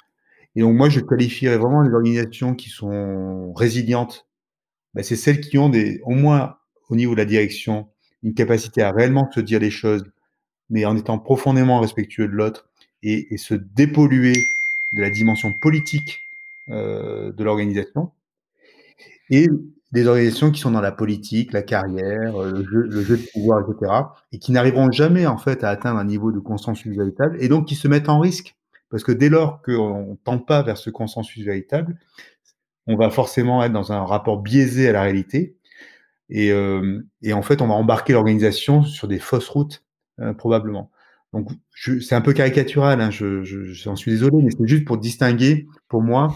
Et donc, moi, je qualifierais vraiment les organisations qui sont résilientes. Ben, c'est celles qui ont des, au moins au niveau de la direction, une capacité à réellement se dire les choses, mais en étant profondément respectueux de l'autre et, se dépolluer de la dimension politique euh, de l'organisation et des organisations qui sont dans la politique, la carrière, euh, le jeu, le jeu de pouvoir, etc., et qui n'arriveront jamais en fait à atteindre un niveau de consensus véritable, et donc qui se mettent en risque, parce que dès lors qu'on ne tend pas vers ce consensus véritable, on va forcément être dans un rapport biaisé à la réalité, et, euh, et en fait, on va embarquer l'organisation sur des fausses routes, euh, probablement. Donc, c'est un peu caricatural, hein, je, j'en suis désolé, mais c'est juste pour distinguer, pour moi,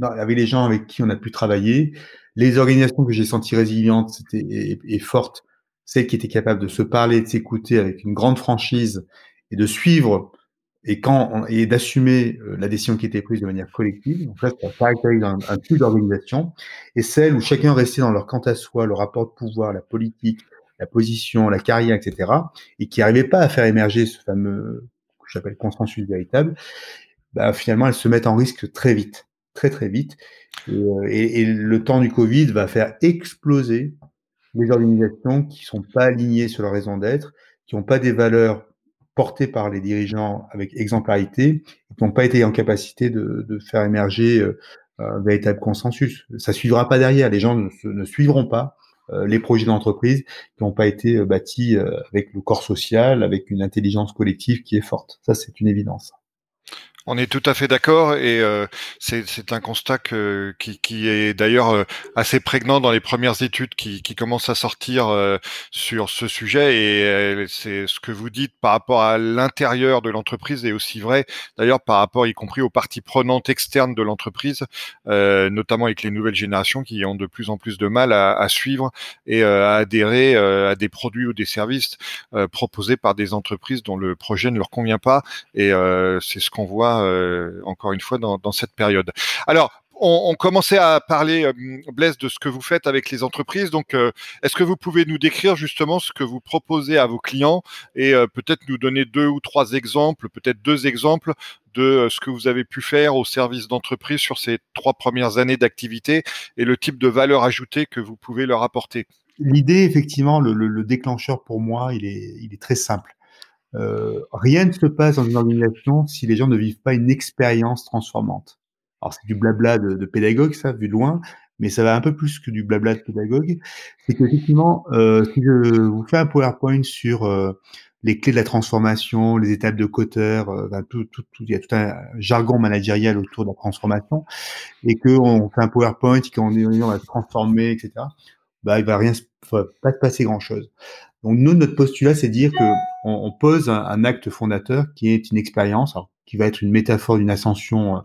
avec les gens avec qui on a pu travailler, les organisations que j'ai senties résilientes et, et, fortes, celles qui étaient capables de se parler, de s'écouter avec une grande franchise et de suivre et et d'assumer euh, la décision qui était prise de manière collective. Donc là, ça caractérise un, un type d'organisation. Et celles où chacun restait dans leur quant à soi, le rapport de pouvoir, la politique, la position, la carrière, etc., et qui n'arrivaient pas à faire émerger ce fameux que j'appelle consensus véritable, bah, finalement, elles se mettent en risque très vite, très très vite. Et, euh, et, le temps du Covid va faire exploser les organisations qui sont pas alignées sur leur raison d'être, qui n'ont pas des valeurs portées par les dirigeants avec exemplarité, qui n'ont pas été en capacité de, faire émerger euh, un véritable consensus. Ça suivra pas derrière, les gens ne, ne suivront pas euh, les projets d'entreprise qui n'ont pas été euh, bâtis avec le corps social, avec une intelligence collective qui est forte. Ça, c'est une évidence. On est tout à fait d'accord et euh, c'est un constat que, qui, qui est d'ailleurs euh, assez prégnant dans les premières études qui, qui commencent à sortir euh, sur ce sujet et c'est ce que vous dites par rapport à l'intérieur de l'entreprise est aussi vrai. D'ailleurs par rapport y compris aux parties prenantes externes de l'entreprise, notamment avec les nouvelles générations qui ont de plus en plus de mal à, à suivre et à adhérer à des produits ou des services proposés par des entreprises dont le projet ne leur convient pas et c'est ce qu'on voit euh, encore une fois dans, cette période. Alors, on, commençait à parler, euh, Blaise, de ce que vous faites avec les entreprises. Donc, euh, est-ce que vous pouvez nous décrire justement ce que vous proposez à vos clients et peut-être nous donner deux ou trois exemples, peut-être deux exemples de ce que vous avez pu faire au service d'entreprise sur ces trois premières années d'activité et le type de valeur ajoutée que vous pouvez leur apporter? L'idée, effectivement, le, le, déclencheur pour moi, il est très simple. Euh, rien ne se passe dans une organisation si les gens ne vivent pas une expérience transformante. Alors c'est du blabla de, pédagogue, ça, vu de loin, mais ça va un peu plus que du blabla de pédagogue. C'est qu'effectivement, euh, si je vous fais un PowerPoint sur euh, les clés de la transformation, les étapes de coteur, euh, tout, tout, tout, il y a tout un jargon managérial autour de la transformation, et qu'on fait un PowerPoint, qu'on on va se transformer, etc. Bah, il va rien, pas se passer grand chose. Donc nous, notre postulat, c'est dire que on, pose un, acte fondateur qui est une expérience, qui va être une métaphore d'une ascension euh,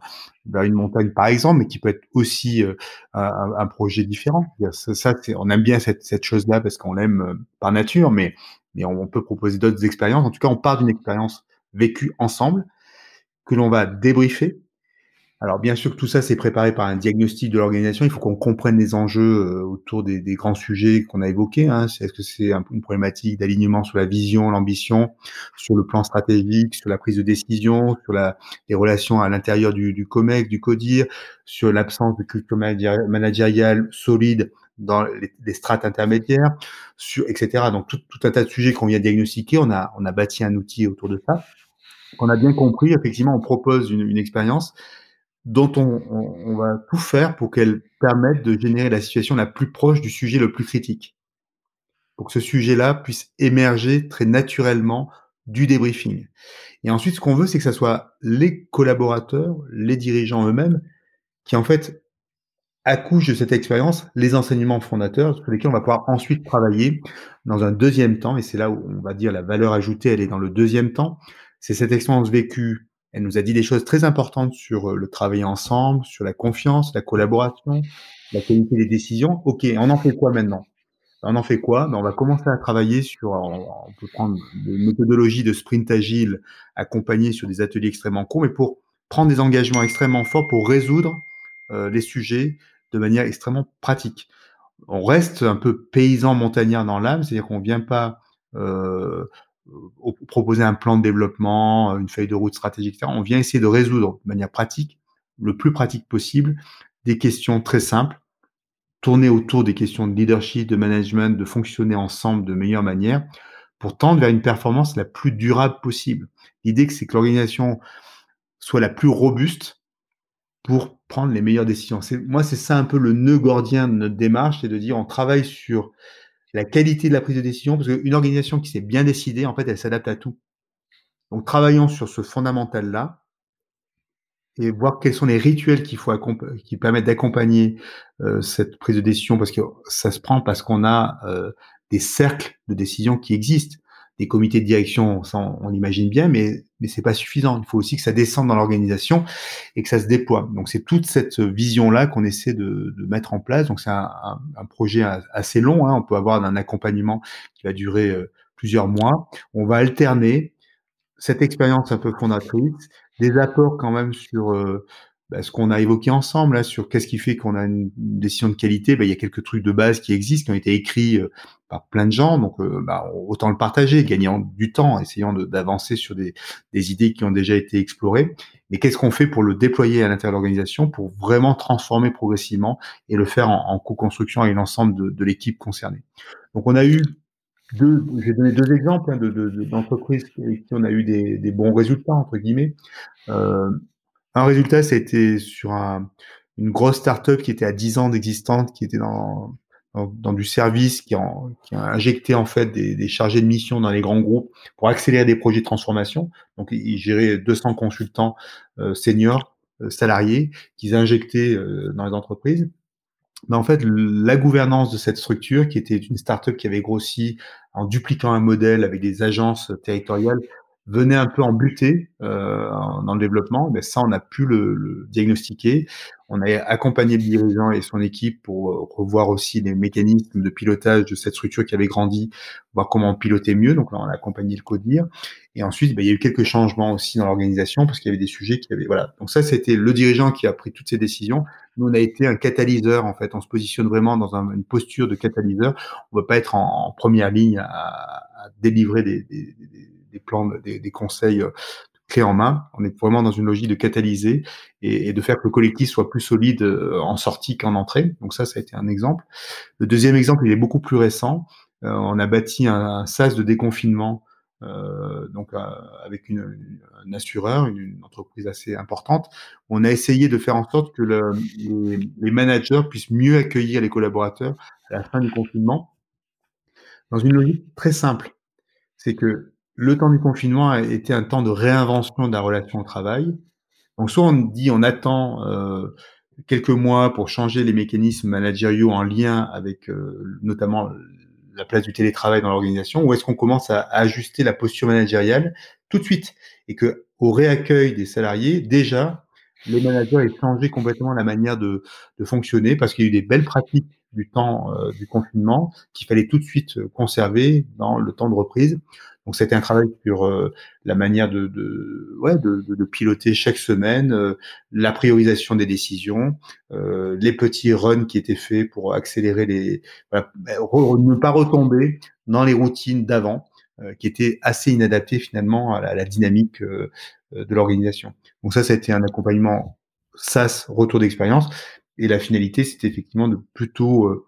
vers une montagne, par exemple, mais qui peut être aussi euh, un, projet différent. Ça, ça on aime bien cette, cette chose-là parce qu'on l'aime euh, par nature, mais, mais on, peut proposer d'autres expériences. En tout cas, on part d'une expérience vécue ensemble que l'on va débriefer alors bien sûr que tout ça c'est préparé par un diagnostic de l'organisation. Il faut qu'on comprenne les enjeux euh, autour des, des, grands sujets qu'on a évoqués. Hein. Est-ce que c'est une problématique d'alignement sur la vision, l'ambition, sur le plan stratégique, sur la prise de décision, sur la, les relations à l'intérieur du, du COMEX, du CODIR, sur l'absence de culture managériale solide dans les, strates intermédiaires, sur, etc. Donc tout, tout, un tas de sujets qu'on vient diagnostiquer. On a, on a bâti un outil autour de ça. On a bien compris, effectivement, on propose une, une expérience dont on, on, va tout faire pour qu'elle permette de générer la situation la plus proche du sujet le plus critique. Pour que ce sujet-là puisse émerger très naturellement du débriefing. Et ensuite, ce qu'on veut, c'est que ce soit les collaborateurs, les dirigeants eux-mêmes, qui en fait accouchent de cette expérience les enseignements fondateurs sur lesquels on va pouvoir ensuite travailler dans un deuxième temps. Et c'est là où on va dire la valeur ajoutée, elle est dans le deuxième temps. C'est cette expérience vécue elle nous a dit des choses très importantes sur euh, le travail ensemble, sur la confiance, la collaboration, la qualité des décisions. Ok, on en fait quoi maintenant? On en fait quoi? Ben, On va commencer à travailler sur, on peut prendre des méthodologies de sprint agile accompagnées sur des ateliers extrêmement courts, mais pour prendre des engagements extrêmement forts pour résoudre euh, les sujets de manière extrêmement pratique. On reste un peu paysan montagnard dans l'âme, c'est-à-dire qu'on vient pas euh, proposer un plan de développement, une feuille de route stratégique, etc. On vient essayer de résoudre de manière pratique, le plus pratique possible, des questions très simples, tourner autour des questions de leadership, de management, de fonctionner ensemble de meilleure manière, pour tendre vers une performance la plus durable possible. L'idée, c'est que l'organisation soit la plus robuste pour prendre les meilleures décisions. Moi, c'est ça un peu le nœud gordien de notre démarche, c'est de dire on travaille sur la qualité de la prise de décision, parce qu'une organisation qui s'est bien décidée, en fait, elle s'adapte à tout. Donc, travaillons sur ce fondamental-là et voir quels sont les rituels qui permettent d'accompagner euh, cette prise de décision, parce que ça se prend parce qu'on a euh, des cercles de décision qui existent des comités de direction, on, l'imagine bien, mais mais c'est pas suffisant. Il faut aussi que ça descende dans l'organisation et que ça se déploie. Donc c'est toute cette vision là qu'on essaie de, mettre en place. Donc c'est un, un, projet assez long. Hein. On peut avoir un accompagnement qui va durer euh, plusieurs mois. On va alterner cette expérience un peu fondatrice, des apports quand même sur euh, bah, ce qu'on a évoqué ensemble là, sur qu'est-ce qui fait qu'on a une, décision de qualité, bah, il y a quelques trucs de base qui existent, qui ont été écrits euh, par plein de gens, donc euh, bah, autant le partager, gagnant du temps, essayant d'avancer sur des, idées qui ont déjà été explorées. Mais qu'est-ce qu'on fait pour le déployer à l'intérieur de l'organisation, pour vraiment transformer progressivement et le faire en, co-construction avec l'ensemble de, l'équipe concernée? Donc on a eu deux, j'ai donné deux exemples hein, d'entreprises de, de, qui on a eu des, des, bons résultats entre guillemets. Euh, un résultat, ça a été sur un, une grosse startup qui était à 10 ans d'existence, qui était dans, dans, du service, qui, en, qui, a injecté en fait des, des, chargés de mission dans les grands groupes pour accélérer des projets de transformation. Donc, ils géraient 200 consultants euh, seniors, euh, salariés, qu'ils injectaient euh, dans les entreprises. Mais en fait, la gouvernance de cette structure, qui était une startup qui avait grossi en dupliquant un modèle avec des agences territoriales, venait un peu en buter euh, dans le développement, mais ça, on a pu le, le, diagnostiquer. On a accompagné le dirigeant et son équipe pour euh, revoir aussi les mécanismes de pilotage de cette structure qui avait grandi, voir comment piloter mieux. Donc là, on a accompagné le CODIR. Et ensuite, ben, il y a eu quelques changements aussi dans l'organisation parce qu'il y avait des sujets qui avaient... Voilà. Donc ça, c'était le dirigeant qui a pris toutes ces décisions. Nous, on a été un catalyseur, en fait. On se positionne vraiment dans un, une posture de catalyseur. On ne va pas être en, en première ligne à, à délivrer des, des, des des plans, des, des conseils euh, clé en main. On est vraiment dans une logique de catalyser et, de faire que le collectif soit plus solide euh, en sortie qu'en entrée. Donc ça, ça a été un exemple. Le deuxième exemple, il est beaucoup plus récent. Euh, on a bâti un, SAS de déconfinement euh, donc avec une, un assureur, une, entreprise assez importante. On a essayé de faire en sorte que le, les, les, managers puissent mieux accueillir les collaborateurs à la fin du confinement, dans une logique très simple. C'est que le temps du confinement a été un temps de réinvention de la relation au travail. Donc soit on dit on attend euh, quelques mois pour changer les mécanismes managériaux en lien avec euh, notamment la place du télétravail dans l'organisation, ou est-ce qu'on commence à, ajuster la posture managériale tout de suite et que au réaccueil des salariés, déjà, les managers aient changé complètement la manière de, de fonctionner parce qu'il y a eu des belles pratiques du temps euh, du confinement qu'il fallait tout de suite conserver dans le temps de reprise. Donc c'était un travail sur euh, la manière de, de, ouais, de, de, piloter chaque semaine, euh, la priorisation des décisions, euh, les petits runs qui étaient faits pour accélérer les, voilà, ne pas retomber dans les routines d'avant, qui étaient assez inadaptées finalement à la, dynamique de l'organisation. Donc ça, ça a été un accompagnement SaaS, retour d'expérience, et la finalité, c'était effectivement de plutôt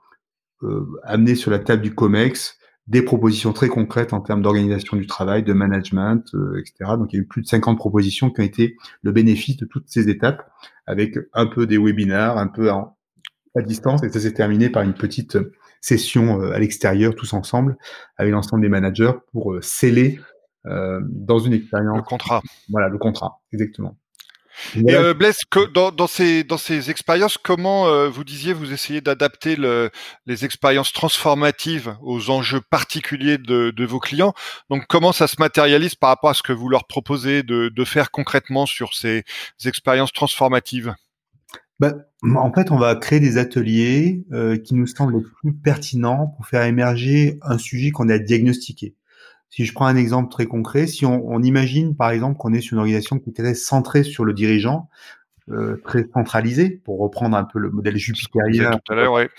amener sur la table du COMEX des propositions très concrètes en termes d'organisation du travail, de management, euh, etc. Donc il y a eu plus de 50 propositions qui ont été le bénéfice de toutes ces étapes, avec un peu des webinaires, un peu à distance, et ça s'est terminé par une petite session euh, à l'extérieur, tous ensemble, avec l'ensemble des managers pour euh, sceller dans une expérience. Le contrat. Voilà, le contrat, exactement. Et euh, Blaise, que dans, dans, ces, dans ces expériences, comment euh, vous disiez vous essayez d'adapter le, les expériences transformatives aux enjeux particuliers de, de, vos clients. Donc comment ça se matérialise par rapport à ce que vous leur proposez de, de faire concrètement sur ces expériences transformatives? Bah, en fait, on va créer des ateliers euh, qui nous semblent les plus pertinents pour faire émerger un sujet qu'on a diagnostiqué. Si je prends un exemple très concret, si on, on imagine par exemple qu'on est sur une organisation qui est très centrée sur le dirigeant, euh, très centralisée, pour reprendre un peu le modèle jupitérien, tout à l'heure, ouais.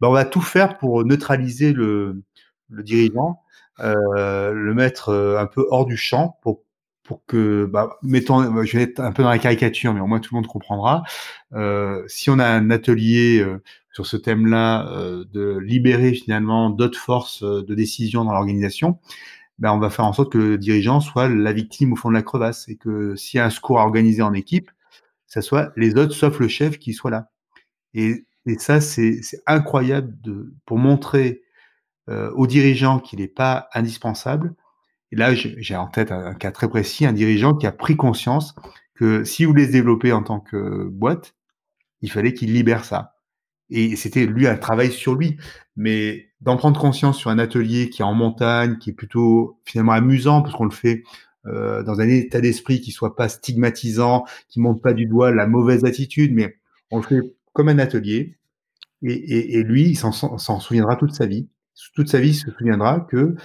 ben on va tout faire pour neutraliser le, le dirigeant, euh, le mettre euh, un peu hors du champ pour pour que, bah, mettons, je vais être un peu dans la caricature, mais au moins tout le monde comprendra. Euh, si on a un atelier euh, sur ce thème-là, euh, de libérer finalement d'autres forces de décision dans l'organisation, ben, on va faire en sorte que le dirigeant soit la victime au fond de la crevasse et que s'il y a un secours à organiser en équipe, ça soit les autres sauf le chef qui soit là. Et, ça, c'est incroyable de, pour montrer euh, au dirigeant qu'il n'est pas indispensable. Et là, j'ai en tête un, cas très précis, un dirigeant qui a pris conscience que si vous voulez se développer en tant que boîte, il fallait qu'il libère ça. Et c'était lui un travail sur lui. Mais d'en prendre conscience sur un atelier qui est en montagne, qui est plutôt finalement amusant, parce qu'on le fait euh, dans un état d'esprit qui soit pas stigmatisant, qui montre pas du doigt la mauvaise attitude, mais on le fait comme un atelier. Et, et, et lui, il s'en souviendra toute sa vie. Toute sa vie, il se souviendra que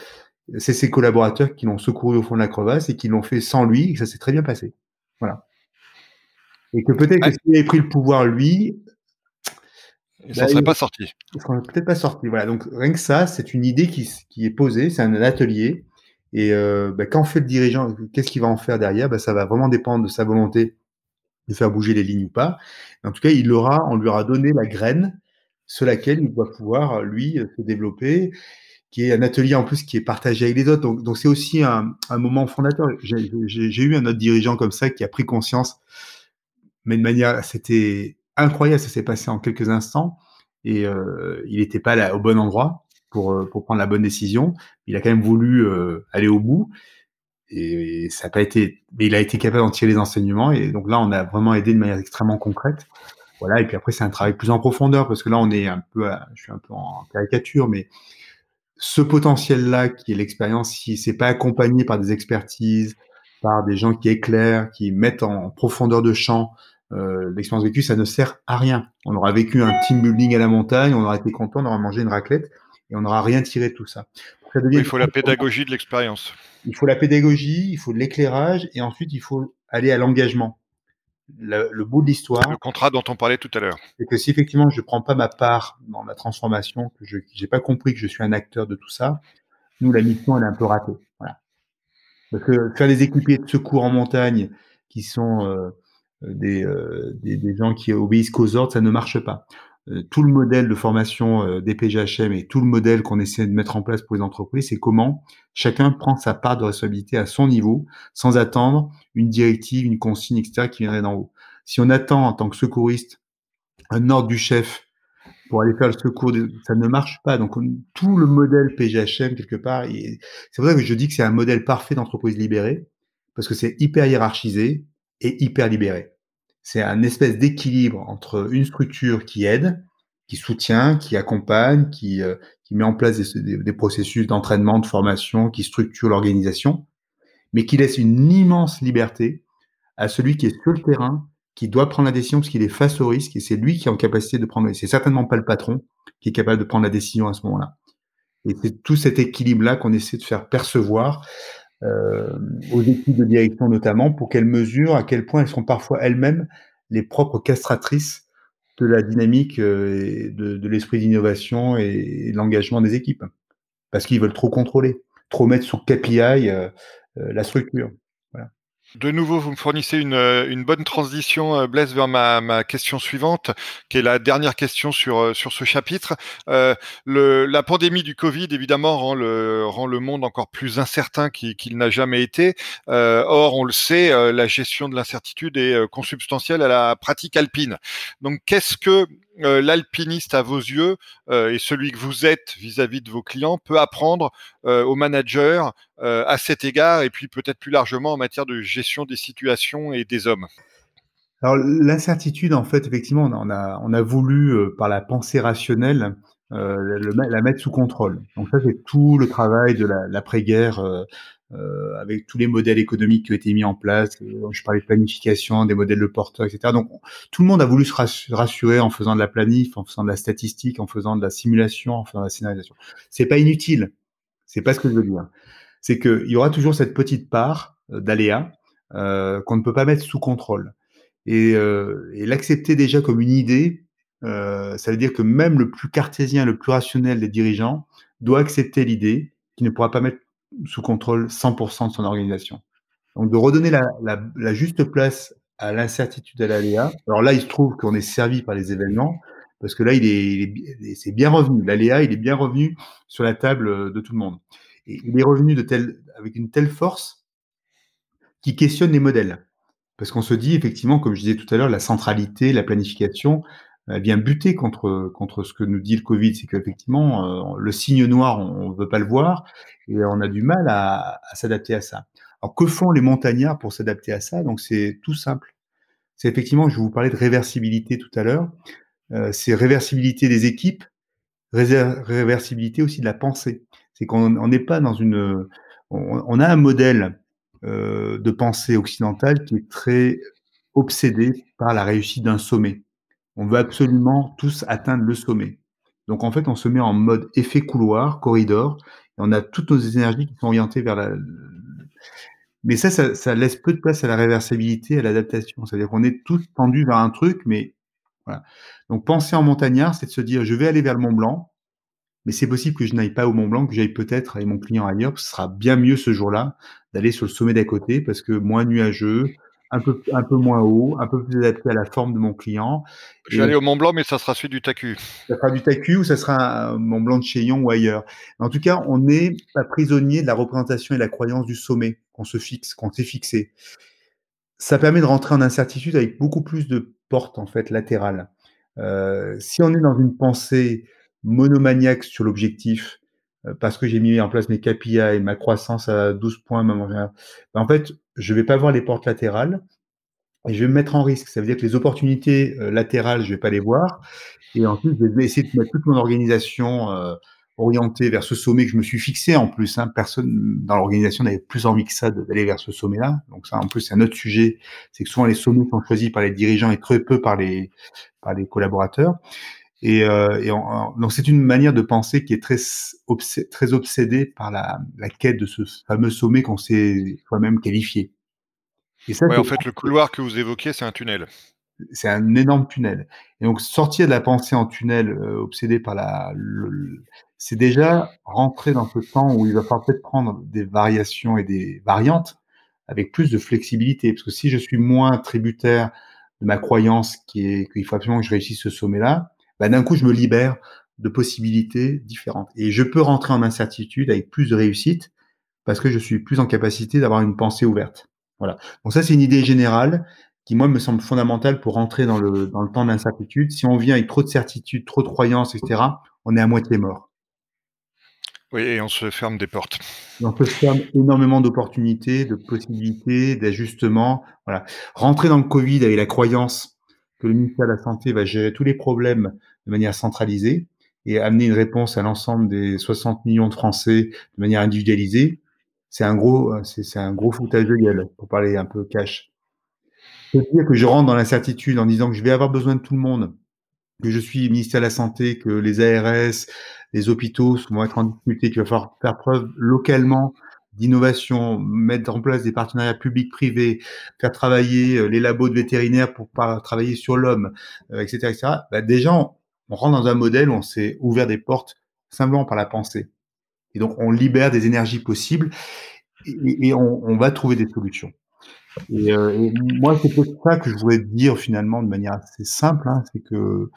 c'est ses collaborateurs qui l'ont secouru au fond de la crevasse et qui l'ont fait sans lui et que ça s'est très bien passé. Voilà. Et que peut-être que s'il avait pris le pouvoir, lui, ça ne serait pas sorti. Ça serait peut-être pas sorti. Voilà. Donc rien que ça, c'est une idée qui, qui est posée, c'est un atelier. Et euh, bah, quand fait le dirigeant, qu'est-ce qu'il va en faire derrière? Bah, Ça va vraiment dépendre de sa volonté de faire bouger les lignes ou pas. En tout cas, il aura, on lui aura donné la graine sur laquelle il doit pouvoir, lui, se développer, qui est un atelier en plus qui est partagé avec les autres. Donc, donc c'est aussi un, un, moment fondateur. J'ai eu un autre dirigeant comme ça qui a pris conscience, mais de manière, c'était incroyable, ça s'est passé en quelques instants et euh, il n'était pas au bon endroit pour, euh, pour prendre la bonne décision. Il a quand même voulu euh, aller au bout et, ça n'a pas été, mais il a été capable d'en tirer les enseignements et donc là on a vraiment aidé de manière extrêmement concrète. Voilà et puis après c'est un travail plus en profondeur parce que là on est un peu, je suis un peu en caricature, mais ce potentiel-là qui est l'expérience, si c'est pas accompagné par des expertises, par des gens qui éclairent, qui mettent en profondeur de champ euh, l'expérience vécue, ça ne sert à rien. On aura vécu un team building à la montagne, on aura été content, on aura mangé une raclette et on n'aura rien tiré de tout ça. il faut la pédagogie de l'expérience. Il faut la pédagogie, il faut de l'éclairage et ensuite il faut aller à l'engagement. Le, bout de l'histoire. Le contrat dont on parlait tout à l'heure. C'est que si effectivement je ne prends pas ma part dans la transformation, que je n'ai pas compris que je suis un acteur de tout ça, nous, la mission, elle est un peu ratée. Voilà. Parce que faire des équipiers de secours en montagne qui sont des, des, des, gens qui obéissent qu'aux ordres, ça ne marche pas. tout le modèle de formation des PGHM et tout le modèle qu'on essaie de mettre en place pour les entreprises, c'est comment chacun prend sa part de responsabilité à son niveau, sans attendre une directive, une consigne, etc., qui viendrait d'en haut. Si on attend en tant que secouriste un ordre du chef pour aller faire le secours, ça ne marche pas. Donc tout le modèle PGHM quelque part, c'est pour ça que je dis que c'est un modèle parfait d'entreprise libérée, parce que c'est hyper hiérarchisé et hyper libéré. C'est un espèce d'équilibre entre une structure qui aide, qui soutient, qui accompagne, qui, euh, met en place des, des processus d'entraînement, de formation, qui structure l'organisation, mais qui laisse une immense liberté à celui qui est sur le terrain qui doit prendre la décision parce qu'il est face au risque et c'est lui qui est en capacité de prendre. C'est certainement pas le patron qui est capable de prendre la décision à ce moment-là. Et c'est tout cet équilibre-là qu'on essaie de faire percevoir aux équipes de direction notamment pour qu'elles mesurent à quel point elles sont parfois elles-mêmes les propres castratrices de la dynamique euh, de, de l'esprit d'innovation et, de l'engagement des équipes. Parce qu'ils veulent trop contrôler, trop mettre sur KPI euh, euh, la structure. De nouveau, vous me fournissez une, euh, bonne transition, euh, Blaise, vers ma, question suivante, qui est la dernière question sur, euh, sur ce chapitre. La pandémie du Covid, évidemment, rend le, rend le monde encore plus incertain qu'il n'a jamais été. Or, on le sait, la gestion de l'incertitude est consubstantielle à la pratique alpine. Donc, qu'est-ce que euh, l'alpiniste à vos yeux euh, et celui que vous êtes vis-à-vis de vos clients peut apprendre euh, aux managers à cet égard et puis peut-être plus largement en matière de gestion des situations et des hommes Alors l'incertitude, en fait, effectivement, on a, on a voulu par la pensée rationnelle la mettre sous contrôle. Donc ça, c'est tout le travail de l'après-guerre euh, avec tous les modèles économiques qui ont été mis en place. Euh, je parlais de planification, des modèles de porteur, etc. Donc tout le monde a voulu se rassurer en faisant de la planif, en faisant de la statistique, en faisant de la simulation, en faisant de la scénarisation. C'est pas inutile. C'est pas ce que je veux dire. C'est qu'il y aura toujours cette petite part euh, d'aléa qu'on ne peut pas mettre sous contrôle. Et, et l'accepter déjà comme une idée, ça veut dire que même le plus cartésien, le plus rationnel des dirigeants doit accepter l'idée qu'il ne pourra pas mettre sous contrôle 100% de son organisation. Donc de redonner la, la, juste place à l'incertitude à l'aléa. Alors là, il se trouve qu'on est servi par les événements parce que là, il est, c'est bien revenu. L'aléa, il est bien revenu sur la table de tout le monde. Et il est revenu de tel, avec une telle force qui questionne les modèles. Parce qu'on se dit effectivement, comme je disais tout à l'heure, la centralité, la planification, vient buter contre contre ce que nous dit le Covid, c'est qu'effectivement euh, le signe noir, on ne veut pas le voir et on a du mal à, à s'adapter à ça. Alors que font les montagnards pour s'adapter à ça? Donc c'est tout simple. C'est effectivement, je vous parlais de réversibilité tout à l'heure. Euh, c'est réversibilité des équipes, réversibilité aussi de la pensée. C'est qu'on n'est pas dans une, on, on, a un modèle euh, de pensée occidentale qui est très obsédé par la réussite d'un sommet on veut absolument tous atteindre le sommet. Donc en fait, on se met en mode effet couloir, corridor, et on a toutes nos énergies qui sont orientées vers la. Mais ça, ça, laisse peu de place à la réversibilité, à l'adaptation. C'est-à-dire qu'on est tous tendus vers un truc, mais voilà. Donc penser en montagnard, c'est de se dire, je vais aller vers le Mont Blanc, mais c'est possible que je n'aille pas au Mont Blanc, que j'aille peut-être avec mon client ailleurs. Ce sera bien mieux ce jour-là d'aller sur le sommet d'à côté parce que moins nuageux, un peu, un peu moins haut, un peu plus adapté à la forme de mon client. Je vais aller au Mont Blanc, mais ça sera celui du TACU. Ça sera du TACU ou ça sera un Mont Blanc de Chaillon ou ailleurs. En tout cas, on n'est pas prisonnier de la représentation et de la croyance du sommet qu'on se fixe, qu'on s'est fixé. Ça permet de rentrer en incertitude avec beaucoup plus de portes en fait latérales. Euh, si on est dans une pensée monomaniaque sur l'objectif, parce que j'ai mis en place mes KPI et ma croissance à 12 points, ben, en fait, je vais pas voir les portes latérales et je vais me mettre en risque. Ça veut dire que les opportunités euh, latérales, je vais pas les voir. Et ensuite, je vais essayer de mettre toute mon organisation euh, orientée vers ce sommet que je me suis fixé. En plus, hein, personne dans l'organisation n'avait plus envie que ça d'aller vers ce sommet-là. Donc ça, en plus, c'est un autre sujet. C'est que souvent les sommets sont choisis par les dirigeants et très peu par les par les collaborateurs. Et, euh, et donc c'est une manière de penser qui est très, très obsédée par la, la, quête de ce fameux sommet qu'on s'est soi-même qualifié. Et ça, ouais, en fait, le couloir que vous évoquez, c'est un tunnel. c'est un énorme tunnel. Et donc sortir de la pensée en tunnel, euh, obsédé par la, c'est déjà rentrer dans ce temps où il va falloir peut-être prendre des variations et des variantes avec plus de flexibilité. Parce que si je suis moins tributaire de ma croyance qui est qu'il faut absolument que je réussisse ce sommet-là, bah, d'un coup je me libère de possibilités différentes. Et je peux rentrer en incertitude avec plus de réussite parce que je suis plus en capacité d'avoir une pensée ouverte. Voilà. Donc ça, c'est une idée générale qui, moi, me semble fondamentale pour rentrer dans le, dans le temps d'incertitude. Si on vient avec trop de certitude, trop de croyances, etc., on est à moitié mort. Oui, et on se ferme des portes. on se ferme énormément d'opportunités, de possibilités, d'ajustements. Voilà. Rentrer dans le Covid avec la croyance que le ministère de la Santé va gérer tous les problèmes de manière centralisée et amener une réponse à l'ensemble des 60 millions de Français de manière individualisée, c'est un gros, c'est un gros foutage de gueule, pour parler un peu cash. C'est-à-dire que je rentre dans l'incertitude en disant que je vais avoir besoin de tout le monde, que je suis ministère de la Santé, que les ARS, les hôpitaux vont être en difficulté, qu'il va falloir faire preuve localement d'innovation, mettre en place des partenariats publics-privés, faire travailler euh, les labos de vétérinaires pour travailler sur l'homme, etc., euh, etc. Bah, déjà, on, rentre dans un modèle où on s'est ouvert des portes simplement par la pensée. Et donc, on libère des énergies possibles et, on, va trouver des solutions. Euh, et, moi, c'est ça que je voudrais dire finalement de manière assez simple, hein, c'est que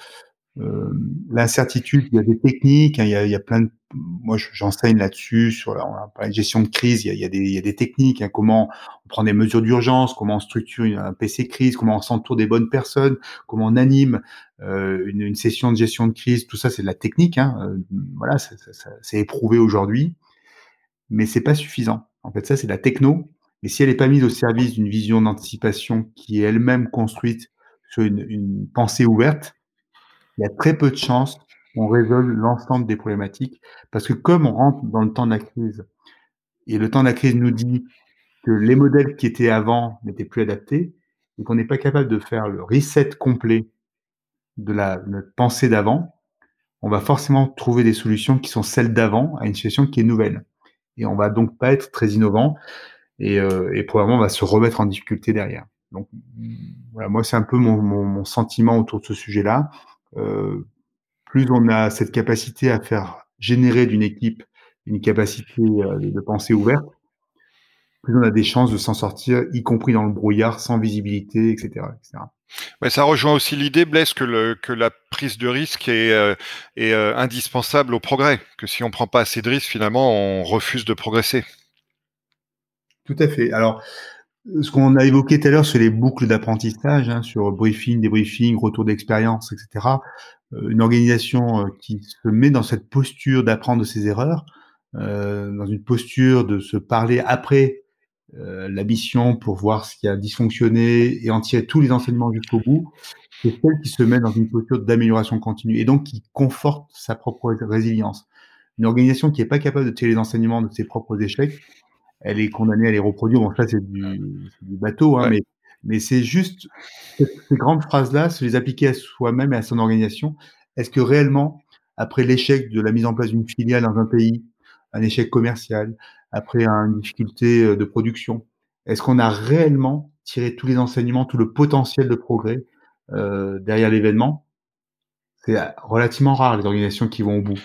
euh, l'incertitude, il y a des techniques, hein, il, y a, il, y a, plein de, moi j'enseigne là-dessus sur la, gestion de crise, il y a, il y a, des, il y a des, techniques, hein, comment on prend des mesures d'urgence, comment on structure un PC crise, comment on s'entoure des bonnes personnes, comment on anime euh, une, une, session de gestion de crise, tout ça c'est de la technique, hein, euh, voilà, c'est éprouvé aujourd'hui, mais c'est pas suffisant. En fait, ça c'est de la techno, mais si elle n'est pas mise au service d'une vision d'anticipation qui est elle-même construite sur une, une pensée ouverte, il y a très peu de chances qu'on résolve l'ensemble des problématiques parce que comme on rentre dans le temps de la crise et le temps de la crise nous dit que les modèles qui étaient avant n'étaient plus adaptés et qu'on n'est pas capable de faire le reset complet de la notre pensée d'avant, on va forcément trouver des solutions qui sont celles d'avant à une situation qui est nouvelle. Et on va donc pas être très innovant et, euh, probablement on va se remettre en difficulté derrière. Donc voilà, moi c'est un peu mon, sentiment autour de ce sujet-là. Euh, plus on a cette capacité à faire générer d'une équipe une capacité euh, de pensée ouverte, plus on a des chances de s'en sortir, y compris dans le brouillard, sans visibilité, etc. etc. Ouais, ça rejoint aussi l'idée, Blaise, que, le, que la prise de risque est, euh, est indispensable au progrès, que si on prend pas assez de risques, finalement, on refuse de progresser. Tout à fait. Alors, ce qu'on a évoqué tout à l'heure sur les boucles d'apprentissage, hein, sur briefing, débriefing, retour d'expérience, etc. Euh, une organisation euh, qui se met dans cette posture d'apprendre de ses erreurs, euh, dans une posture de se parler après euh, la mission pour voir ce qui a dysfonctionné et en tirer tous les enseignements jusqu'au bout, c'est celle qui se met dans une posture d'amélioration continue et donc qui conforte sa propre résilience. Une organisation qui n'est pas capable de tirer les enseignements de ses propres échecs, elle est condamnée à les reproduire. Bon, ça, c'est du, du, bateau, hein, mais, mais c'est juste ces, grandes phrases-là, se les appliquer à soi-même et à son organisation. Est-ce que réellement, après l'échec de la mise en place d'une filiale dans un pays, un échec commercial, après une difficulté euh, de production, est-ce qu'on a réellement tiré tous les enseignements, tout le potentiel de progrès euh, derrière l'événement? C'est relativement rare les organisations qui vont au bout.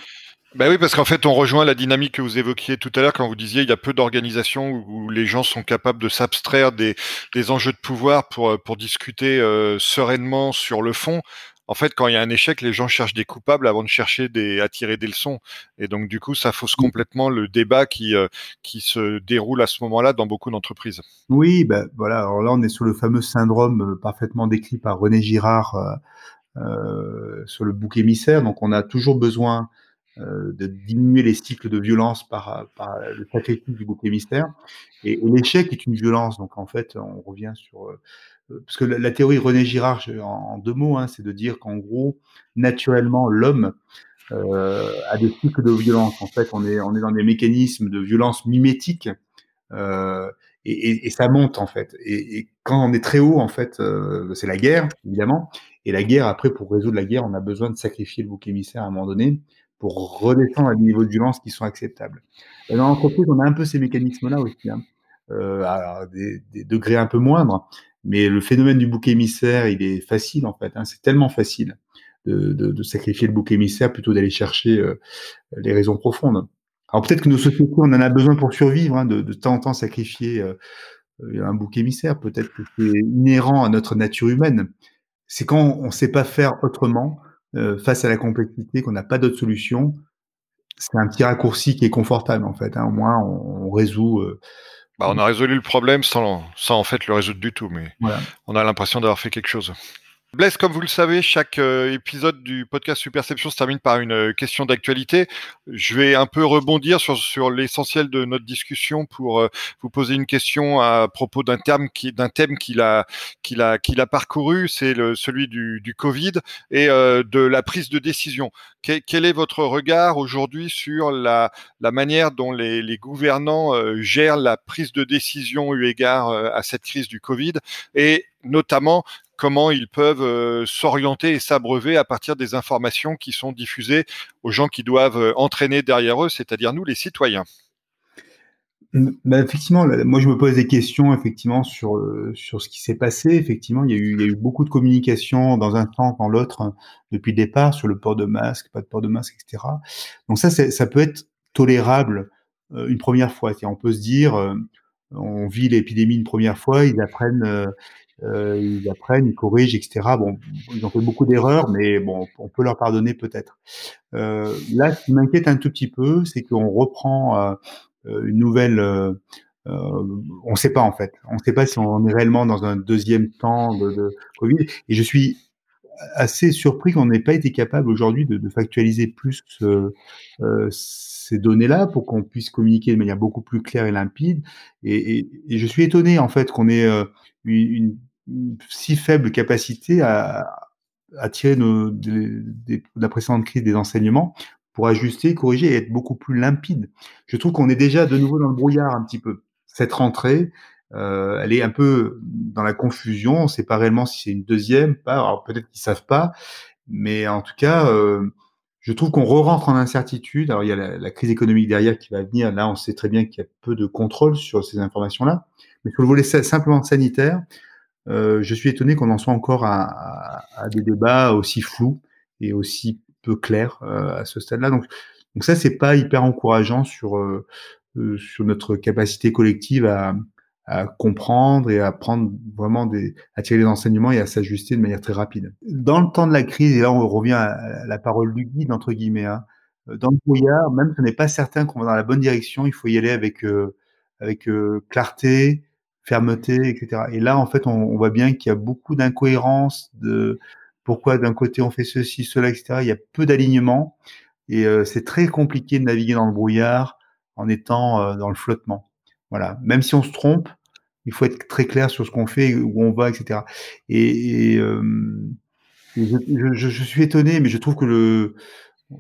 Ben oui, parce qu'en fait, on rejoint la dynamique que vous évoquiez tout à l'heure quand vous disiez il y a peu d'organisations où, les gens sont capables de s'abstraire des, des, enjeux de pouvoir pour, euh, pour discuter euh, sereinement sur le fond. En fait, quand il y a un échec, les gens cherchent des coupables avant de chercher des, à tirer des leçons. Et donc, du coup, ça fausse complètement le débat qui, euh, qui se déroule à ce moment-là dans beaucoup d'entreprises. Oui, ben voilà. Alors là, on est sur le fameux syndrome parfaitement décrit par René Girard euh, sur le bouc émissaire. Donc, on a toujours besoin euh, de diminuer les cycles de violence par, par le sacrifice du bouc émissaire. Et, l'échec est une violence. Donc en fait, on revient sur euh, parce que la, théorie René Girard, en, deux mots, hein, c'est de dire qu'en gros, naturellement, l'homme euh, a des cycles de violence. En fait, on est, on est dans des mécanismes de violence mimétique. Euh, et, ça monte en fait. Et, quand on est très haut, en fait, euh, c'est la guerre, évidemment. Et la guerre, après, pour résoudre la guerre, on a besoin de sacrifier le bouc émissaire à un moment donné pour redescendre à des niveaux de violence qui sont acceptables. Dans l'entreprise, on a un peu ces mécanismes-là aussi, hein, euh, à des, degrés un peu moindres, Mais le phénomène du bouc émissaire, il est facile en fait. Hein. c'est tellement facile de, sacrifier le bouc émissaire plutôt d'aller chercher euh, les raisons profondes. Alors peut-être que nos sociétés, on en a besoin pour survivre, hein, de, de temps en temps sacrifier euh, un bouc émissaire. Peut-être que c'est inhérent à notre nature humaine. C'est quand on ne sait pas faire autrement euh, face à la complexité, qu'on n'a pas d'autre solution. C'est un petit raccourci qui est confortable en fait. Hein. Au moins, on, on résout. Euh, bah, on a résolu le problème sans, sans en fait le résoudre du tout, mais voilà. on a l'impression d'avoir fait quelque chose. Blaise, comme vous le savez, chaque euh, épisode du podcast Superception se termine par une euh, question d'actualité. Je vais un peu rebondir sur, sur l'essentiel de notre discussion pour euh, vous poser une question à propos d'un terme qui, d'un thème qu'il a, qu'il a, qu'il a parcouru, c'est le, celui du, du Covid et de la prise de décision. quel est votre regard aujourd'hui sur la, la manière dont les, les gouvernants gèrent la prise de décision eu égard à cette crise du Covid et notamment comment ils peuvent euh, s'orienter et s'abreuver à partir des informations qui sont diffusées aux gens qui doivent euh, entraîner derrière eux, c'est-à-dire nous, les citoyens. Bah, effectivement, moi je me pose des questions effectivement sur euh, sur ce qui s'est passé. Effectivement, il y, a eu, il y a eu beaucoup de communication dans un temps, dans l'autre, hein, depuis le départ sur le port de masque, pas de port de masque, etc. Donc ça, ça peut être tolérable une première fois. On peut se dire, on vit l'épidémie une première fois, ils apprennent, ils apprennent, ils corrigent, etc. Bon, ils ont fait beaucoup d'erreurs, mais bon, on peut leur pardonner peut-être. Euh, là, ce qui m'inquiète un tout petit peu, c'est qu'on reprend euh, euh une nouvelle. Euh, euh, on ne sait pas en fait. On ne sait pas si on est réellement dans un deuxième temps de, Covid. Et je suis assez surpris qu'on n'ait pas été capable aujourd'hui de, de, factualiser plus euh, ces données-là pour qu'on puisse communiquer de manière beaucoup plus claire et limpide. Et, je suis étonné en fait qu'on ait une, si faible capacité à, tirer nos, de, la précédente crise des enseignements pour ajuster, corriger et être beaucoup plus limpide. Je trouve qu'on est déjà de nouveau dans le brouillard un petit peu. Cette rentrée, euh, elle est un peu dans la confusion. On ne sait pas réellement si c'est une deuxième, pas. Peut-être qu'ils savent pas, mais en tout cas, euh, je trouve qu'on re-rentre en incertitude. Alors il y a la, la, crise économique derrière qui va venir. Là, on sait très bien qu'il y a peu de contrôle sur ces informations-là. Mais sur le volet simplement sanitaire, euh, je suis étonné qu'on en soit encore à, à, à, des débats aussi flous et aussi peu clairs euh, à ce stade-là. Donc, donc ça, c'est pas hyper encourageant sur euh, euh, sur notre capacité collective à, à comprendre et à prendre vraiment des, à tirer des enseignements et à s'ajuster de manière très rapide. Dans le temps de la crise, et là on revient à la parole du guide entre guillemets, hein, dans le brouillard, même si on n'est pas certain qu'on va dans la bonne direction, il faut y aller avec euh, avec euh, clarté, fermeté, etc. Et là, en fait, on, voit bien qu'il y a beaucoup d'incohérences de pourquoi d'un côté on fait ceci, cela, etc. Il y a peu d'alignement et euh, c'est très compliqué de naviguer dans le brouillard en étant euh, dans le flottement. Voilà. Même si on se trompe, il faut être très clair sur ce qu'on fait, où on va, etc. Et, je, suis étonné, mais je trouve que le,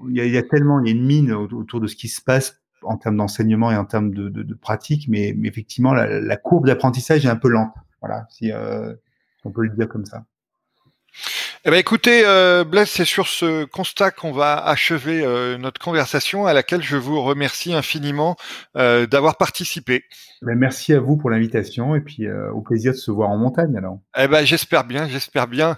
il y a, il y a tellement, il y a une mine autour de ce qui se passe en termes d'enseignement et en termes de, de, de pratique, mais, mais, effectivement, la, la courbe d'apprentissage est un peu lente. Voilà, si, euh, on peut le dire comme ça. Eh ben écoutez, euh, Blaise, c'est sur ce constat qu'on va achever euh, notre conversation à laquelle je vous remercie infiniment euh, d'avoir participé. Ben, merci à vous pour l'invitation et puis au plaisir de se voir en montagne alors. Eh ben j'espère bien, j'espère bien.